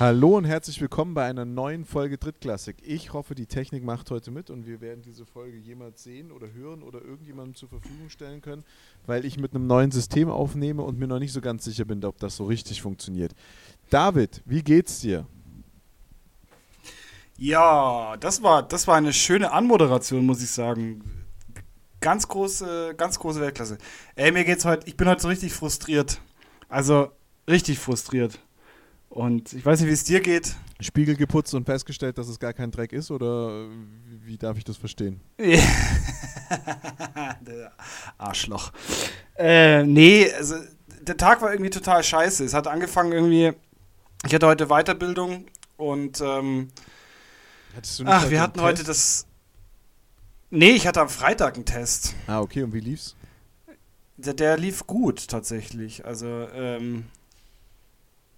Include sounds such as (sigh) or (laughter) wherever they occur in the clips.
Hallo und herzlich willkommen bei einer neuen Folge Drittklassik. Ich hoffe, die Technik macht heute mit und wir werden diese Folge jemals sehen oder hören oder irgendjemandem zur Verfügung stellen können, weil ich mit einem neuen System aufnehme und mir noch nicht so ganz sicher bin, ob das so richtig funktioniert. David, wie geht's dir? Ja, das war, das war eine schöne Anmoderation, muss ich sagen. Ganz große, ganz große Weltklasse. Ey, mir geht's heute, ich bin heute so richtig frustriert. Also, richtig frustriert. Und ich weiß nicht, wie es dir geht. Spiegel geputzt und festgestellt, dass es gar kein Dreck ist oder wie darf ich das verstehen? (laughs) Arschloch. Äh, nee, also der Tag war irgendwie total scheiße. Es hat angefangen irgendwie, ich hatte heute Weiterbildung und ähm, ach, wir hatten Test? heute das. Nee, ich hatte am Freitag einen Test. Ah, okay, und wie lief's? Der, der lief gut tatsächlich. Also, ähm,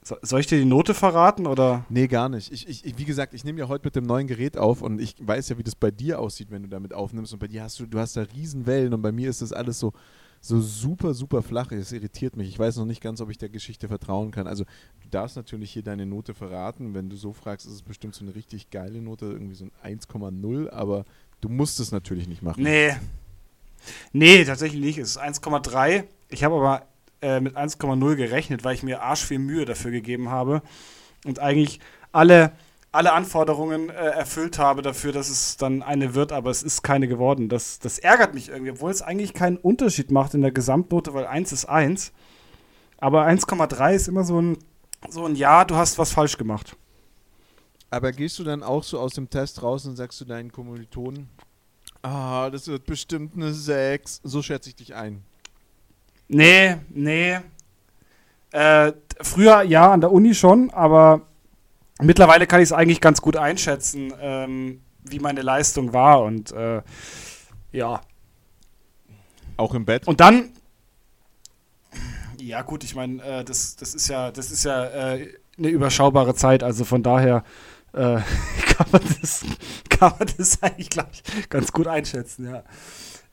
soll ich dir die Note verraten oder? Nee, gar nicht. Ich, ich, wie gesagt, ich nehme ja heute mit dem neuen Gerät auf und ich weiß ja, wie das bei dir aussieht, wenn du damit aufnimmst. Und bei dir hast du, du hast da Riesenwellen und bei mir ist das alles so, so super, super flach. Es irritiert mich. Ich weiß noch nicht ganz, ob ich der Geschichte vertrauen kann. Also du darfst natürlich hier deine Note verraten. Wenn du so fragst, ist es bestimmt so eine richtig geile Note, irgendwie so ein 1,0, aber du musst es natürlich nicht machen. Nee. Nee, tatsächlich nicht. Es ist 1,3. Ich habe aber äh, mit 1,0 gerechnet, weil ich mir arsch viel Mühe dafür gegeben habe und eigentlich alle, alle Anforderungen äh, erfüllt habe dafür, dass es dann eine wird, aber es ist keine geworden. Das, das ärgert mich irgendwie, obwohl es eigentlich keinen Unterschied macht in der Gesamtnote, weil 1 ist 1. Aber 1,3 ist immer so ein, so ein Ja, du hast was falsch gemacht. Aber gehst du dann auch so aus dem Test raus und sagst du deinen Kommilitonen, ah, das wird bestimmt eine 6. So schätze ich dich ein. Nee, nee. Äh, früher ja, an der Uni schon, aber mittlerweile kann ich es eigentlich ganz gut einschätzen, ähm, wie meine Leistung war und äh, ja. Auch im Bett? Und dann. Ja, gut, ich meine, äh, das, das ist ja, das ist ja äh, eine überschaubare Zeit, also von daher äh, (laughs) kann, man das, kann man das eigentlich, glaube ich, ganz gut einschätzen, ja.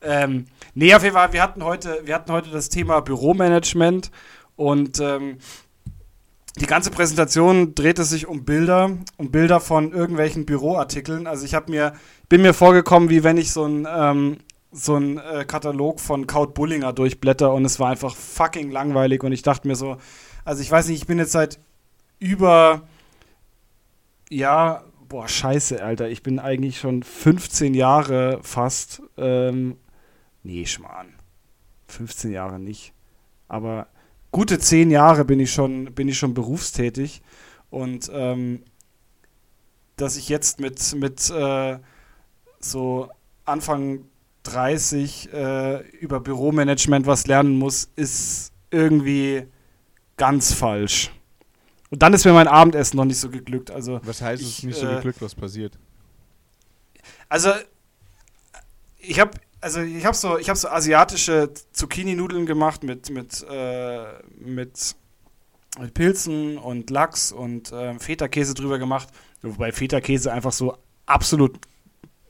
Ähm, nee, auf jeden Fall, wir hatten heute, wir hatten heute das Thema Büromanagement und ähm, die ganze Präsentation drehte sich um Bilder, um Bilder von irgendwelchen Büroartikeln. Also ich habe mir, bin mir vorgekommen, wie wenn ich so ein ähm, so ein äh, Katalog von Kaut Bullinger durchblätter und es war einfach fucking langweilig und ich dachte mir so, also ich weiß nicht, ich bin jetzt seit über ja, boah, scheiße, Alter, ich bin eigentlich schon 15 Jahre fast ähm, Nee, Schmarrn. 15 Jahre nicht. Aber gute 10 Jahre bin ich schon, bin ich schon berufstätig. Und ähm, dass ich jetzt mit, mit äh, so Anfang 30 äh, über Büromanagement was lernen muss, ist irgendwie ganz falsch. Und dann ist mir mein Abendessen noch nicht so geglückt. Also, was heißt es nicht so äh, geglückt? Was passiert? Also, ich habe also ich habe so, ich so asiatische Zucchini-Nudeln gemacht mit mit äh, mit mit Pilzen und Lachs und äh, Feta-Käse drüber gemacht, wobei Feta-Käse einfach so absolut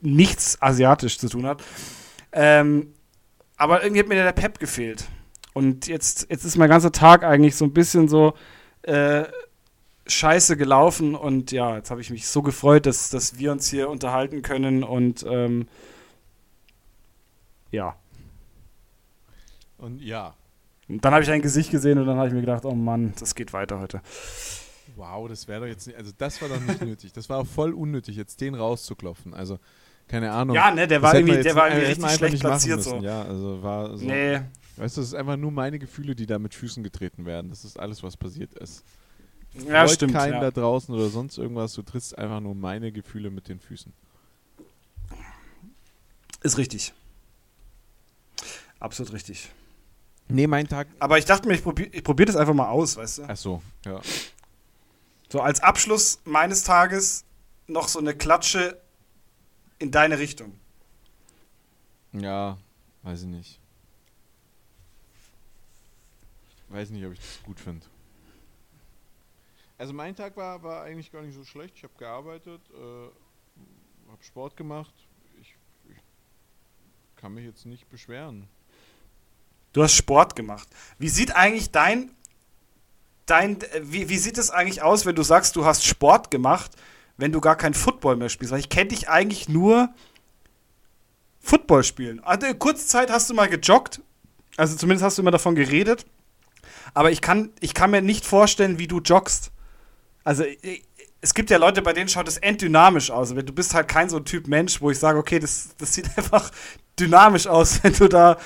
nichts asiatisch zu tun hat. Ähm, aber irgendwie hat mir der Pep gefehlt. Und jetzt, jetzt ist mein ganzer Tag eigentlich so ein bisschen so äh, scheiße gelaufen. Und ja, jetzt habe ich mich so gefreut, dass, dass wir uns hier unterhalten können und ähm, ja. Und ja. Und dann habe ich dein Gesicht gesehen und dann habe ich mir gedacht, oh Mann, das geht weiter heute. Wow, das wäre doch jetzt nicht, also das war doch nicht (laughs) nötig. Das war auch voll unnötig, jetzt den rauszuklopfen. Also, keine Ahnung. Ja, ne, der war irgendwie, der war irgendwie richtig schlecht platziert so. Ja, also war so. Nee. Weißt du, es ist einfach nur meine Gefühle, die da mit Füßen getreten werden. Das ist alles, was passiert ist. Ja, Freut stimmt. keinen ja. da draußen oder sonst irgendwas. Du trittst einfach nur meine Gefühle mit den Füßen. Ist richtig. Absolut richtig. Nee, mein Tag. Aber ich dachte mir, ich probiere ich probier das einfach mal aus, weißt du? Ach so, ja. So als Abschluss meines Tages noch so eine Klatsche in deine Richtung. Ja, weiß ich nicht. Weiß nicht, ob ich das gut finde. Also mein Tag war, war eigentlich gar nicht so schlecht. Ich habe gearbeitet, äh, habe Sport gemacht. Ich, ich kann mich jetzt nicht beschweren. Du hast Sport gemacht. Wie sieht eigentlich dein dein, wie, wie sieht es eigentlich aus, wenn du sagst, du hast Sport gemacht, wenn du gar kein Football mehr spielst? Weil ich kenne dich eigentlich nur Football spielen. Also kurze Zeit hast du mal gejoggt, also zumindest hast du immer davon geredet, aber ich kann, ich kann mir nicht vorstellen, wie du joggst. Also es gibt ja Leute, bei denen schaut es enddynamisch aus. Du bist halt kein so ein Typ Mensch, wo ich sage, okay, das, das sieht (laughs) einfach dynamisch aus, wenn du da,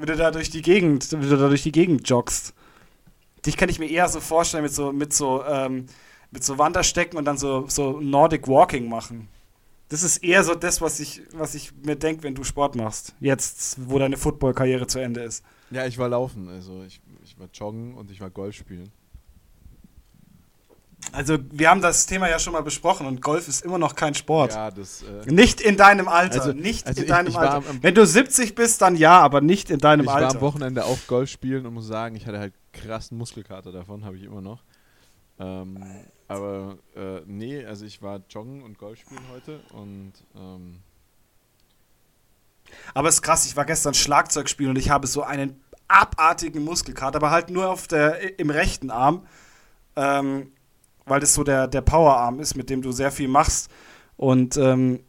wenn du da durch die Gegend, wenn du da durch die Gegend joggst. Dich kann ich mir eher so vorstellen mit so, mit so, ähm, mit so Wanderstecken und dann so, so Nordic Walking machen. Das ist eher so das, was ich, was ich mir denke, wenn du Sport machst. Jetzt, wo deine Football-Karriere zu Ende ist. Ja, ich war laufen. Also ich, ich war joggen und ich war Golf spielen. Also, wir haben das Thema ja schon mal besprochen und Golf ist immer noch kein Sport. Ja, das. Äh nicht in deinem Alter. Also, nicht also in ich- deinem ich war Alter. am- Wenn du 70 bist, dann ja, aber nicht in deinem ich war Alter. am Wochenende auch Golf spielen und muss sagen, ich hatte halt krassen Muskelkater davon, habe ich immer noch. Ähm, aber äh, nee, also ich war joggen und Golf spielen heute und ähm, Aber es ist krass, ich war gestern Schlagzeug spielen und ich habe so einen abartigen Muskelkater, aber halt nur auf der, im rechten Arm, ähm, weil das so der, der Powerarm ist, mit dem du sehr viel machst. Und ähm,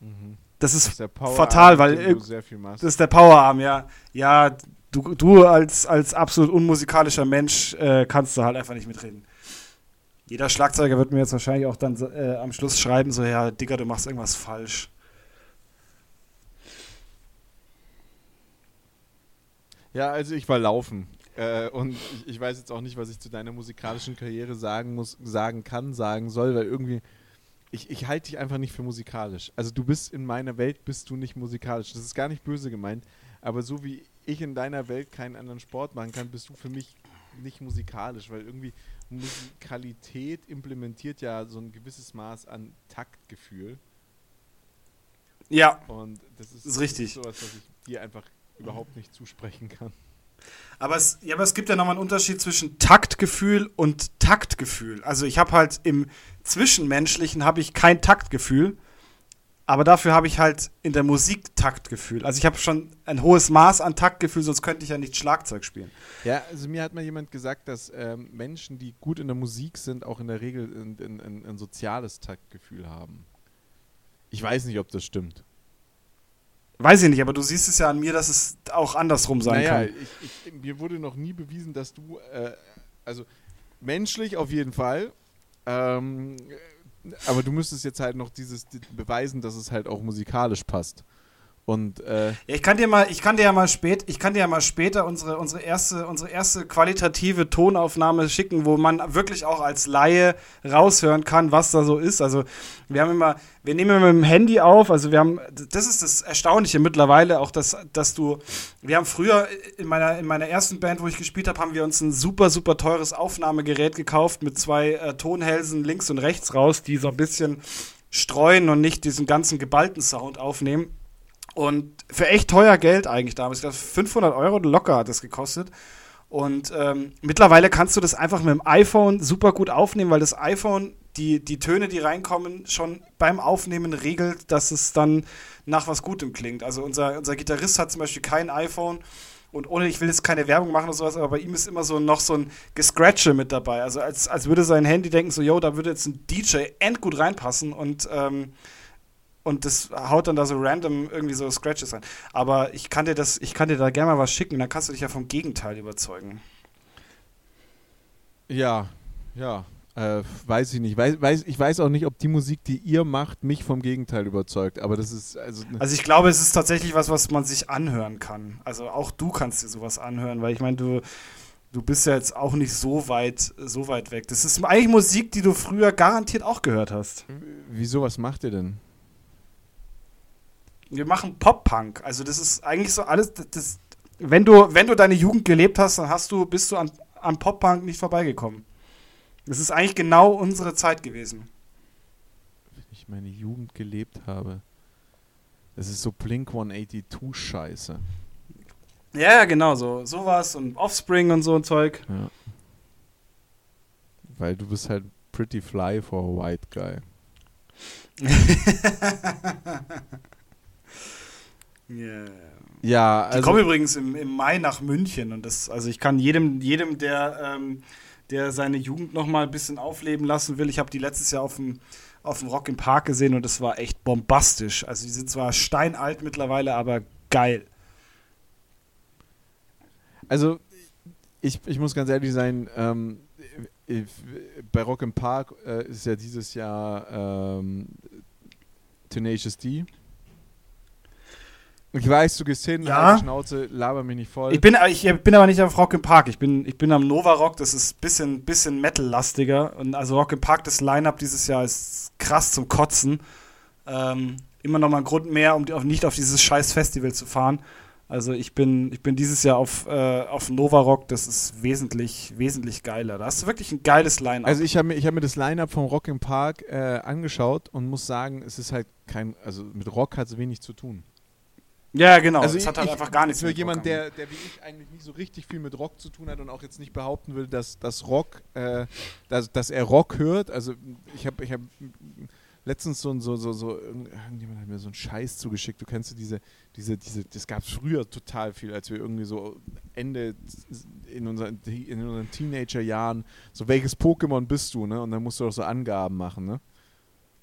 mhm. das Das ist ist der Power fatal, weil du irg- sehr viel machst. Das ist der Powerarm, ja. Ja, du, du als, als absolut unmusikalischer Mensch äh, kannst du halt einfach nicht mitreden. Jeder Schlagzeuger wird mir jetzt wahrscheinlich auch dann äh, am Schluss schreiben, so, ja, Digga, du machst irgendwas falsch. Ja, also ich war laufen. Äh, und ich, ich weiß jetzt auch nicht, was ich zu deiner musikalischen Karriere sagen muss, sagen kann, sagen soll, weil irgendwie. Ich, ich halte dich einfach nicht für musikalisch. Also du bist in meiner Welt bist du nicht musikalisch. Das ist gar nicht böse gemeint. Aber so wie ich in deiner Welt keinen anderen Sport machen kann, bist du für mich nicht musikalisch, weil irgendwie Musikalität implementiert ja so ein gewisses Maß an Taktgefühl. Ja, Und das ist, Ist richtig. Ist sowas, was ich dir einfach überhaupt nicht zusprechen kann. Aber es, ja, aber es gibt ja nochmal einen Unterschied zwischen Taktgefühl und Taktgefühl. Also ich habe halt im Zwischenmenschlichen habe ich kein Taktgefühl, aber dafür habe ich halt in der Musik Taktgefühl. Also ich habe schon ein hohes Maß an Taktgefühl, sonst könnte ich ja nicht Schlagzeug spielen. Ja, also mir hat mal jemand gesagt, dass ähm, Menschen, die gut in der Musik sind, auch in der Regel ein, ein, ein, ein soziales Taktgefühl haben. Ich weiß nicht, ob das stimmt. Weiß ich nicht, aber du siehst es ja an mir, dass es auch andersrum sein naja, kann. ich, ich, mir wurde noch nie bewiesen, dass du, äh, also menschlich auf jeden Fall, ähm, aber du müsstest jetzt halt noch dieses die- beweisen, dass es halt auch musikalisch passt. Und äh, ich kann dir mal, ich kann dir ja mal spät, ich kann dir ja mal später unsere, unsere erste, unsere erste qualitative Tonaufnahme schicken, wo man wirklich auch als Laie raushören kann, was da so ist. Also wir haben immer, wir nehmen immer mit dem Handy auf, also wir haben, das ist das Erstaunliche mittlerweile, auch dass, dass du, wir haben früher in meiner, in meiner ersten Band, wo ich gespielt habe, haben wir uns ein super, super teures Aufnahmegerät gekauft mit zwei äh, Tonhälsen links und rechts raus, die so ein bisschen streuen und nicht diesen ganzen geballten Sound aufnehmen. Und für echt teuer Geld eigentlich damals. Ich glaube, 500 Euro locker hat das gekostet. Und ähm, mittlerweile kannst du das einfach mit dem iPhone super gut aufnehmen, weil das iPhone die, die Töne, die reinkommen, schon beim Aufnehmen regelt, dass es dann nach was Gutem klingt. Also unser, unser Gitarrist hat zum Beispiel kein iPhone und ohne, ich will jetzt keine Werbung machen oder sowas, aber bei ihm ist immer so noch so ein Gescratche mit dabei. Also als, als würde sein Handy denken, so, yo, da würde jetzt ein DJ endgut reinpassen und ähm, und das haut dann da so random irgendwie so Scratches rein. Aber ich kann dir das, ich kann dir da gerne mal was schicken, dann kannst du dich ja vom Gegenteil überzeugen. ja, ja, äh, weiß ich nicht. Weiß, weiß, ich weiß auch nicht, ob die Musik, die ihr macht, mich vom Gegenteil überzeugt. Aber das ist also. Also ich glaube, es ist tatsächlich was, was man sich anhören kann. Also auch du kannst dir sowas anhören, weil ich meine, du, du bist ja jetzt auch nicht so weit, so weit weg. Das ist eigentlich Musik, die du früher garantiert auch gehört hast. Wieso, was macht ihr denn? Wir machen Pop-Punk. Also das ist eigentlich so alles, das, das, wenn du, wenn du deine Jugend gelebt hast, dann hast du, bist du an, an Pop-Punk nicht vorbeigekommen. Das ist eigentlich genau unsere Zeit gewesen. Wenn ich meine Jugend gelebt habe. Das ist so Blink 182 Scheiße. Ja, ja, genau, so sowas und Offspring und so ein Zeug. Ja. Weil du bist halt pretty fly for a white guy. (laughs) Yeah. Ja, also. Die kommen übrigens im, im Mai nach München und das, also ich kann jedem, jedem der, ähm, der seine Jugend noch mal ein bisschen aufleben lassen will, ich habe die letztes Jahr auf dem, auf dem Rock im Park gesehen und das war echt bombastisch. Also die sind zwar steinalt mittlerweile, aber geil. Also ich, ich muss ganz ehrlich sein, ähm, bei Rock im Park äh, ist ja dieses Jahr ähm, Tenacious D. Ich weiß, du gehst hin, ja. halt Schnauze, laber mich nicht voll. Ich bin, ich bin aber nicht auf Rock im Park. Ich bin, ich bin am Nova Rock, das ist ein bisschen, bisschen Metal-lastiger. Und also Rock im Park, das Line-Up dieses Jahr ist krass zum Kotzen. Ähm, immer noch mal ein Grund mehr, um nicht auf dieses scheiß Festival zu fahren. Also ich bin, ich bin dieses Jahr auf, äh, auf Nova Rock, das ist wesentlich, wesentlich geiler. Da hast du wirklich ein geiles Line-Up. Also ich habe mir, hab mir das Line-Up vom Rock im Park äh, angeschaut und muss sagen, es ist halt kein, also mit Rock hat es wenig zu tun. Ja, genau. Also es hat halt ich, einfach gar nichts Für jemanden, der, der wie ich eigentlich nicht so richtig viel mit Rock zu tun hat und auch jetzt nicht behaupten will, dass, dass Rock, äh, dass, dass er Rock hört. Also ich habe ich hab letztens so, so, so, so, irgendjemand hat mir so einen Scheiß zugeschickt. Du kennst du diese, diese, diese, das gab es früher total viel, als wir irgendwie so Ende in unseren, in unseren Teenager-Jahren, so welches Pokémon bist du, ne? Und dann musst du auch so Angaben machen, ne?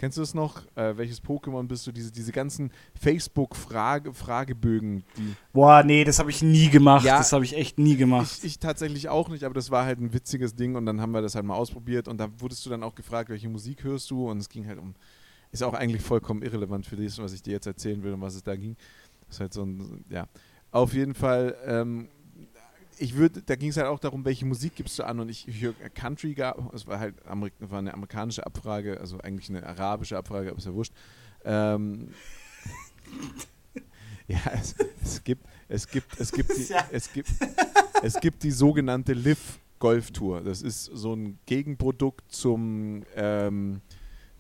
Kennst du es noch? Äh, welches Pokémon bist du? Diese, diese ganzen Facebook-Fragebögen. -Frage Boah, nee, das habe ich nie gemacht. Ja, das habe ich echt nie gemacht. Ich, ich, tatsächlich auch nicht, aber das war halt ein witziges Ding und dann haben wir das halt mal ausprobiert und da wurdest du dann auch gefragt, welche Musik hörst du und es ging halt um. Ist auch eigentlich vollkommen irrelevant für das, was ich dir jetzt erzählen will, um was es da ging. Das ist halt so ein. Ja. Auf jeden Fall. Ähm, ich würde, da ging es halt auch darum, welche Musik gibst du an und ich höre Country gab, es war halt Amerik war eine amerikanische Abfrage, also eigentlich eine arabische Abfrage, aber ist ja wurscht. Ähm, (laughs) ja, es, es, gibt, es gibt, es gibt, die, es gibt, es gibt die sogenannte Live Golf Tour. Das ist so ein Gegenprodukt zum ähm,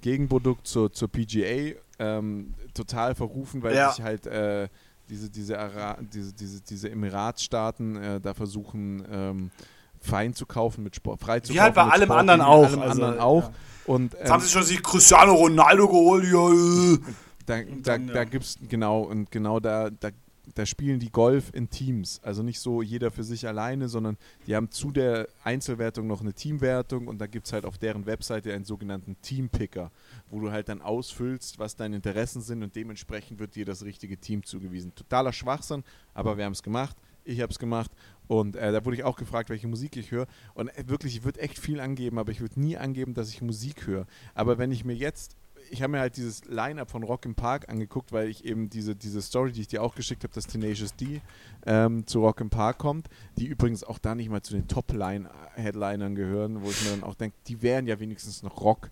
Gegenprodukt zur, zur PGA. Ähm, total verrufen, weil ja. sich halt äh, diese, diese, Ara diese, diese, diese Emiratsstaaten äh, da versuchen, ähm, fein zu kaufen mit Sport, frei zu Wie halt bei allem Sport, anderen auch. Allem also, anderen auch. Ja. Und, ähm, Jetzt haben sie schon sich Cristiano Ronaldo geholt. Ja. Da, da, da ja. gibt es, genau, und genau da, da da spielen die Golf in Teams. Also nicht so jeder für sich alleine, sondern die haben zu der Einzelwertung noch eine Teamwertung und da gibt es halt auf deren Webseite einen sogenannten Teampicker, wo du halt dann ausfüllst, was deine Interessen sind und dementsprechend wird dir das richtige Team zugewiesen. Totaler Schwachsinn, aber wir haben es gemacht. Ich habe es gemacht und äh, da wurde ich auch gefragt, welche Musik ich höre. Und äh, wirklich, ich würde echt viel angeben, aber ich würde nie angeben, dass ich Musik höre. Aber wenn ich mir jetzt ich habe mir halt dieses Line-Up von Rock im Park angeguckt, weil ich eben diese, diese Story, die ich dir auch geschickt habe, dass Tenacious D ähm, zu Rock im Park kommt, die übrigens auch da nicht mal zu den Top-Headlinern gehören, wo ich mir dann auch denke, die wären ja wenigstens noch Rock.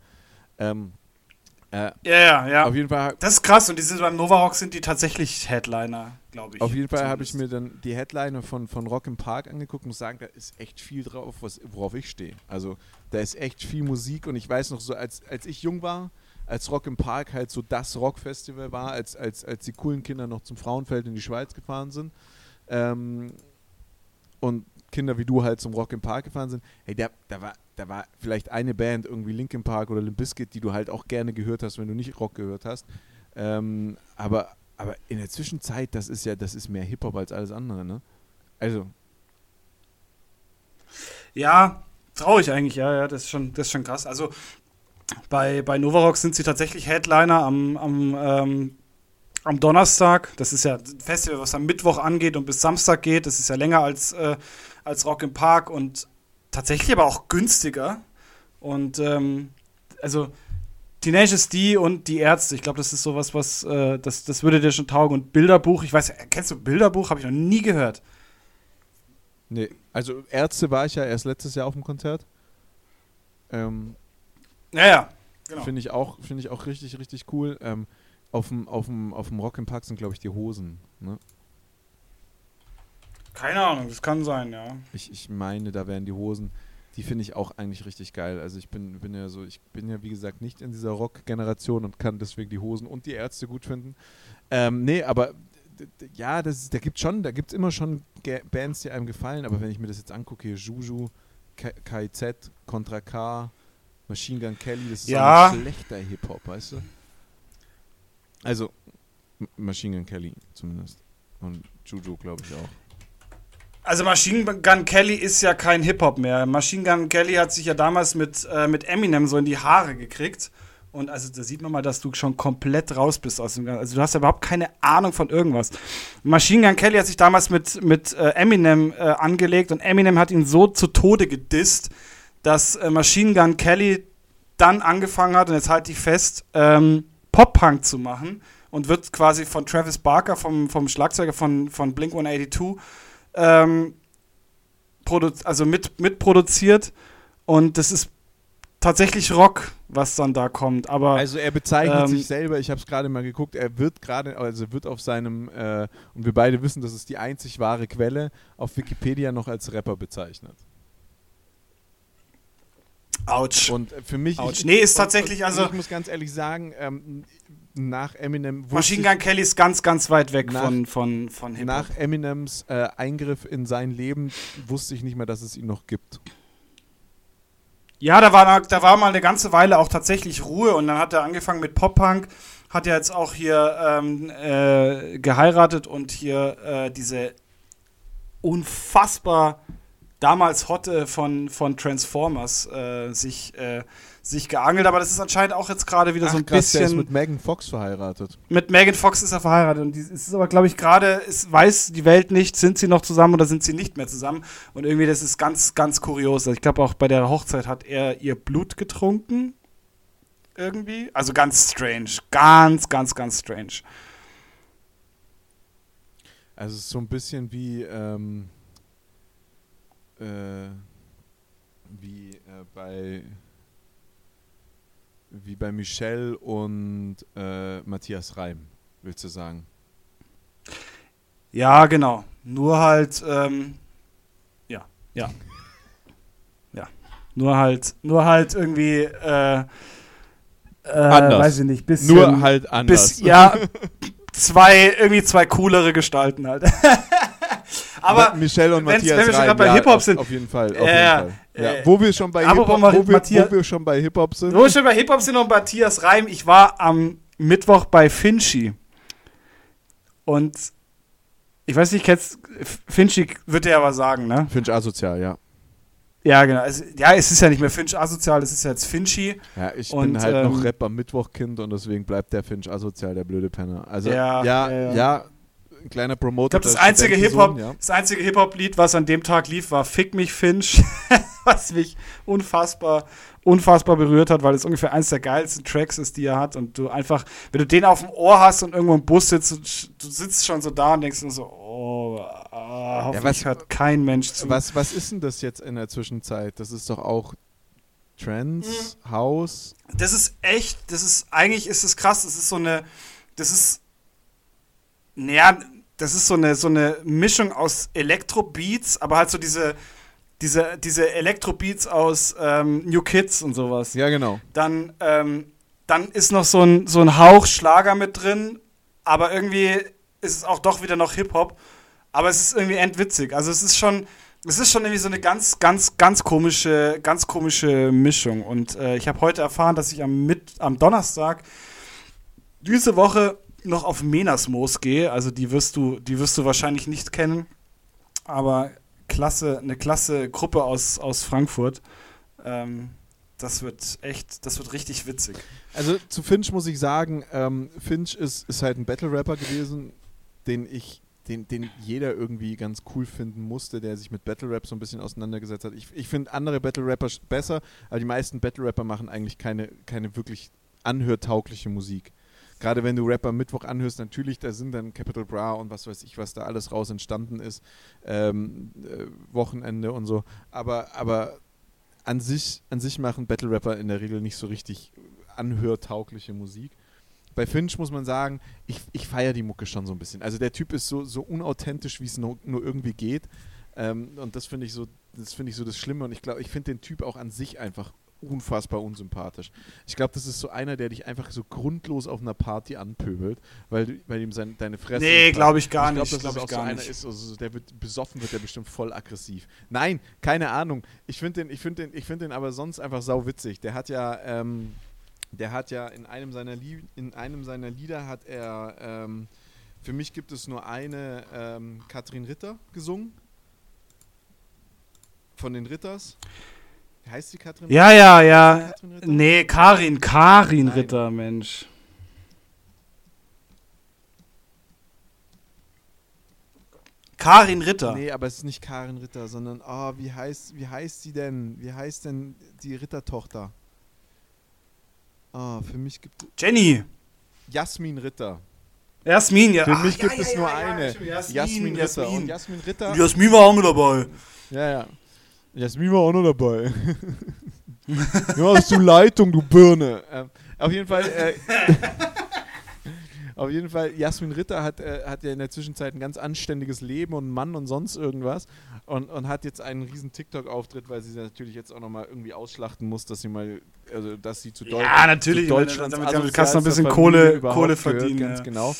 Ähm, äh, ja, ja, ja. Auf jeden Fall. Das ist krass und die sind beim Nova Rock sind die tatsächlich Headliner, glaube ich. Auf jeden Fall habe ich mir dann die Headliner von, von Rock im Park angeguckt und muss sagen, da ist echt viel drauf, was, worauf ich stehe. Also da ist echt viel Musik und ich weiß noch so, als, als ich jung war, als Rock im Park halt so das Rockfestival war, als, als, als die coolen Kinder noch zum Frauenfeld in die Schweiz gefahren sind. Ähm, und Kinder wie du halt zum Rock im Park gefahren sind, hey, da, da, war, da war vielleicht eine Band, irgendwie Linkin Park oder Limp Bizkit, die du halt auch gerne gehört hast, wenn du nicht Rock gehört hast. Ähm, aber, aber in der Zwischenzeit, das ist ja, das ist mehr Hip-Hop als alles andere, ne? Also. Ja, traurig eigentlich, ja, ja, das ist schon, das ist schon krass. Also bei, bei Novarock sind sie tatsächlich Headliner am, am, ähm, am Donnerstag. Das ist ja ein Festival, was am Mittwoch angeht und bis Samstag geht. Das ist ja länger als, äh, als Rock im Park und tatsächlich aber auch günstiger. Und ähm, also Tenacious D und die Ärzte, ich glaube, das ist sowas, was, äh, das, das würde dir schon taugen. Und Bilderbuch, ich weiß, kennst du Bilderbuch? Habe ich noch nie gehört. Nee, also Ärzte war ich ja erst letztes Jahr auf dem Konzert. Ähm, ja, ja. Genau. Finde ich, auch, find ich auch richtig, richtig cool. Ähm, auf dem Rock im Park sind, glaube ich, die Hosen. Ne? Keine Ahnung, das kann sein, ja. Ich, ich meine, da wären die Hosen. Die finde ich auch eigentlich richtig geil. Also ich bin, bin ja so, ich bin ja wie gesagt nicht in dieser Rock-Generation und kann deswegen die Hosen und die Ärzte gut finden. Ähm, nee, aber ja, das, da gibt schon, da gibt es immer schon Bands, die einem gefallen, aber wenn ich mir das jetzt angucke, hier Juju, KZ, Contra K, Machine Gun Kelly, das ist ja. ein schlechter Hip-Hop, weißt du? Also. Machine Gun Kelly zumindest. Und Juju, glaube ich, auch. Also Machine Gun Kelly ist ja kein Hip-Hop mehr. Machine Gun Kelly hat sich ja damals mit, äh, mit Eminem so in die Haare gekriegt. Und also da sieht man mal, dass du schon komplett raus bist aus dem Ganzen. Also du hast ja überhaupt keine Ahnung von irgendwas. Machine Gun Kelly hat sich damals mit, mit äh, Eminem äh, angelegt und Eminem hat ihn so zu Tode gedisst, dass äh, Machine Gun Kelly dann angefangen hat, und jetzt halte ich fest, ähm, Pop-Punk zu machen und wird quasi von Travis Barker, vom, vom Schlagzeuger von, von Blink 182, ähm, also mit, mitproduziert. Und das ist tatsächlich Rock, was dann da kommt. Aber also er bezeichnet ähm, sich selber. Ich habe es gerade mal geguckt. Er wird gerade, also wird auf seinem äh, und wir beide wissen, das ist die einzig wahre Quelle auf Wikipedia noch als Rapper bezeichnet. Autsch. Und für mich. Autsch. Ich, nee, ist tatsächlich, also. Ich muss ganz ehrlich sagen, ähm, nach Eminem. Machine Gun Kelly ist ganz, ganz weit weg nach, von, von, von Hip-Hop. Nach Eminems äh, Eingriff in sein Leben wusste ich nicht mehr, dass es ihn noch gibt. Ja, da war, da war mal eine ganze Weile auch tatsächlich Ruhe und dann hat er angefangen mit Pop-Punk, hat er jetzt auch hier ähm, äh, geheiratet und hier äh, diese unfassbar damals Hotte von, von Transformers äh, sich, äh, sich geangelt, aber das ist anscheinend auch jetzt gerade wieder Ach, so ein krass, bisschen. Der ist mit Megan Fox verheiratet. Mit Megan Fox ist er verheiratet und es ist aber, glaube ich, gerade, es weiß die Welt nicht, sind sie noch zusammen oder sind sie nicht mehr zusammen. Und irgendwie, das ist ganz, ganz kurios. Also ich glaube, auch bei der Hochzeit hat er ihr Blut getrunken. Irgendwie. Also ganz strange. Ganz, ganz, ganz strange. Also so ein bisschen wie, ähm, äh, wie äh, bei wie bei Michel und äh, Matthias Reim, willst du sagen? Ja, genau. Nur halt, ähm, ja, ja. (laughs) ja. Nur halt, nur halt irgendwie, äh, äh, anders. weiß ich nicht, bisschen. Nur halt anders. Bis, ja, (laughs) zwei, irgendwie zwei coolere Gestalten halt. (laughs) Aber Michelle und Matthias wenn wir schon bei ja, Hip-Hop sind. Auf jeden Fall. Auf jeden Fall. Ja. Wo wir schon bei Hip-Hop wo wo wir schon bei Hip -Hop sind. Wo wir schon bei Hip-Hop sind und Matthias Reim. Ich war am Mittwoch bei Finchi. Und ich weiß nicht, kennst Finchi wird dir aber sagen, ne? Finch asozial, ja. Ja, genau. Es, ja, es ist ja nicht mehr Finch asozial, es ist jetzt Finchi. Ja, ich und, bin halt ähm, noch Rapper Mittwochkind und deswegen bleibt der Finch asozial, der blöde Penner. Also, ja, ja, ja, ja kleiner Promoter. Ich glaube, das einzige Hip-Hop, ja. das einzige Hip-Hop-Lied, was an dem Tag lief, war Fick mich Finch, (laughs) was mich unfassbar, unfassbar berührt hat, weil es ungefähr eins der geilsten Tracks ist, die er hat und du einfach, wenn du den auf dem Ohr hast und irgendwo im Bus sitzt, du sitzt schon so da und denkst nur so, oh, ah, hoffentlich ja, hört kein Mensch zu. Was, was ist denn das jetzt in der Zwischenzeit? Das ist doch auch Trends, mhm. House. Das ist echt, das ist, eigentlich ist es krass, das ist so eine, das ist naja, das ist so eine, so eine Mischung aus Elektro-Beats, aber halt so diese, diese, diese Elektro-Beats aus ähm, New Kids und sowas. Ja, genau. Dann, ähm, dann ist noch so ein, so ein Hauch Schlager mit drin, aber irgendwie ist es auch doch wieder noch Hip-Hop. Aber es ist irgendwie endwitzig. Also es ist schon, es ist schon irgendwie so eine ganz, ganz, ganz komische, ganz komische Mischung. Und äh, ich habe heute erfahren, dass ich am, Mit am Donnerstag diese Woche noch auf Menasmoos gehe, also die wirst du, die wirst du wahrscheinlich nicht kennen, aber klasse, eine klasse Gruppe aus, aus Frankfurt. Ähm, das wird echt, das wird richtig witzig. Also zu Finch muss ich sagen, ähm, Finch ist, ist halt ein Battle-Rapper gewesen, den ich, den, den jeder irgendwie ganz cool finden musste, der sich mit Battle-Rap so ein bisschen auseinandergesetzt hat. Ich, ich finde andere Battle-Rapper besser, aber die meisten Battle-Rapper machen eigentlich keine, keine wirklich anhörtaugliche Musik gerade wenn du Rapper Mittwoch anhörst, natürlich, da sind dann Capital Bra und was weiß ich, was da alles raus entstanden ist, ähm, äh, Wochenende und so. Aber, aber an sich, an sich machen Battle Rapper in der Regel nicht so richtig anhörtaugliche Musik. Bei Finch muss man sagen, ich, ich feiere die Mucke schon so ein bisschen. Also der Typ ist so, so unauthentisch, wie es nur, nur irgendwie geht. Ähm, und das finde ich so, das finde ich so das Schlimme. Und ich glaube, ich finde den Typ auch an sich einfach unfassbar unsympathisch. Ich glaube, das ist so einer, der dich einfach so grundlos auf einer Party anpöbelt, weil, weil ihm sein, deine Fresse. Nee, glaube ich gar ich glaub, nicht. Dass glaub, das auch so einer ist, also der wird besoffen wird, der bestimmt voll aggressiv. Nein, keine Ahnung. Ich finde den, ich finde den, ich finde den aber sonst einfach sau witzig. Der hat ja, ähm, der hat ja in einem seiner, in einem seiner Lieder hat er, ähm, für mich gibt es nur eine ähm, Katrin Ritter gesungen. Von den Ritters. Heißt die Katrin Ja, ja, ja. Nee, Karin, Karin Nein. Ritter, Mensch. Karin Ritter. Nee, aber es ist nicht Karin Ritter, sondern, oh, wie heißt, wie heißt sie denn? Wie heißt denn die Rittertochter? Ah, für mich gibt es. Jenny! Jasmin Ritter. Jasmin, ja. Für mich Ach, gibt ja, es ja, nur eine. Jasmin, Jasmin Ritter. Jasmin. Und Jasmin Ritter. Jasmin war auch noch dabei. Ja, ja. Jasmin war auch noch dabei. (laughs) ja, hast du Leitung, du Birne. Ähm, auf jeden Fall. Äh, (laughs) Auf jeden Fall, Jasmin Ritter hat, äh, hat ja in der Zwischenzeit ein ganz anständiges Leben und Mann und sonst irgendwas und, und hat jetzt einen riesen TikTok-Auftritt, weil sie natürlich jetzt auch nochmal irgendwie ausschlachten muss, dass sie mal, also dass sie zu, Deut ja, natürlich, zu Deutschland damit, damit kannst du noch ein bisschen Kohle, Kohle verdienen. Gehört, ganz ja. genau.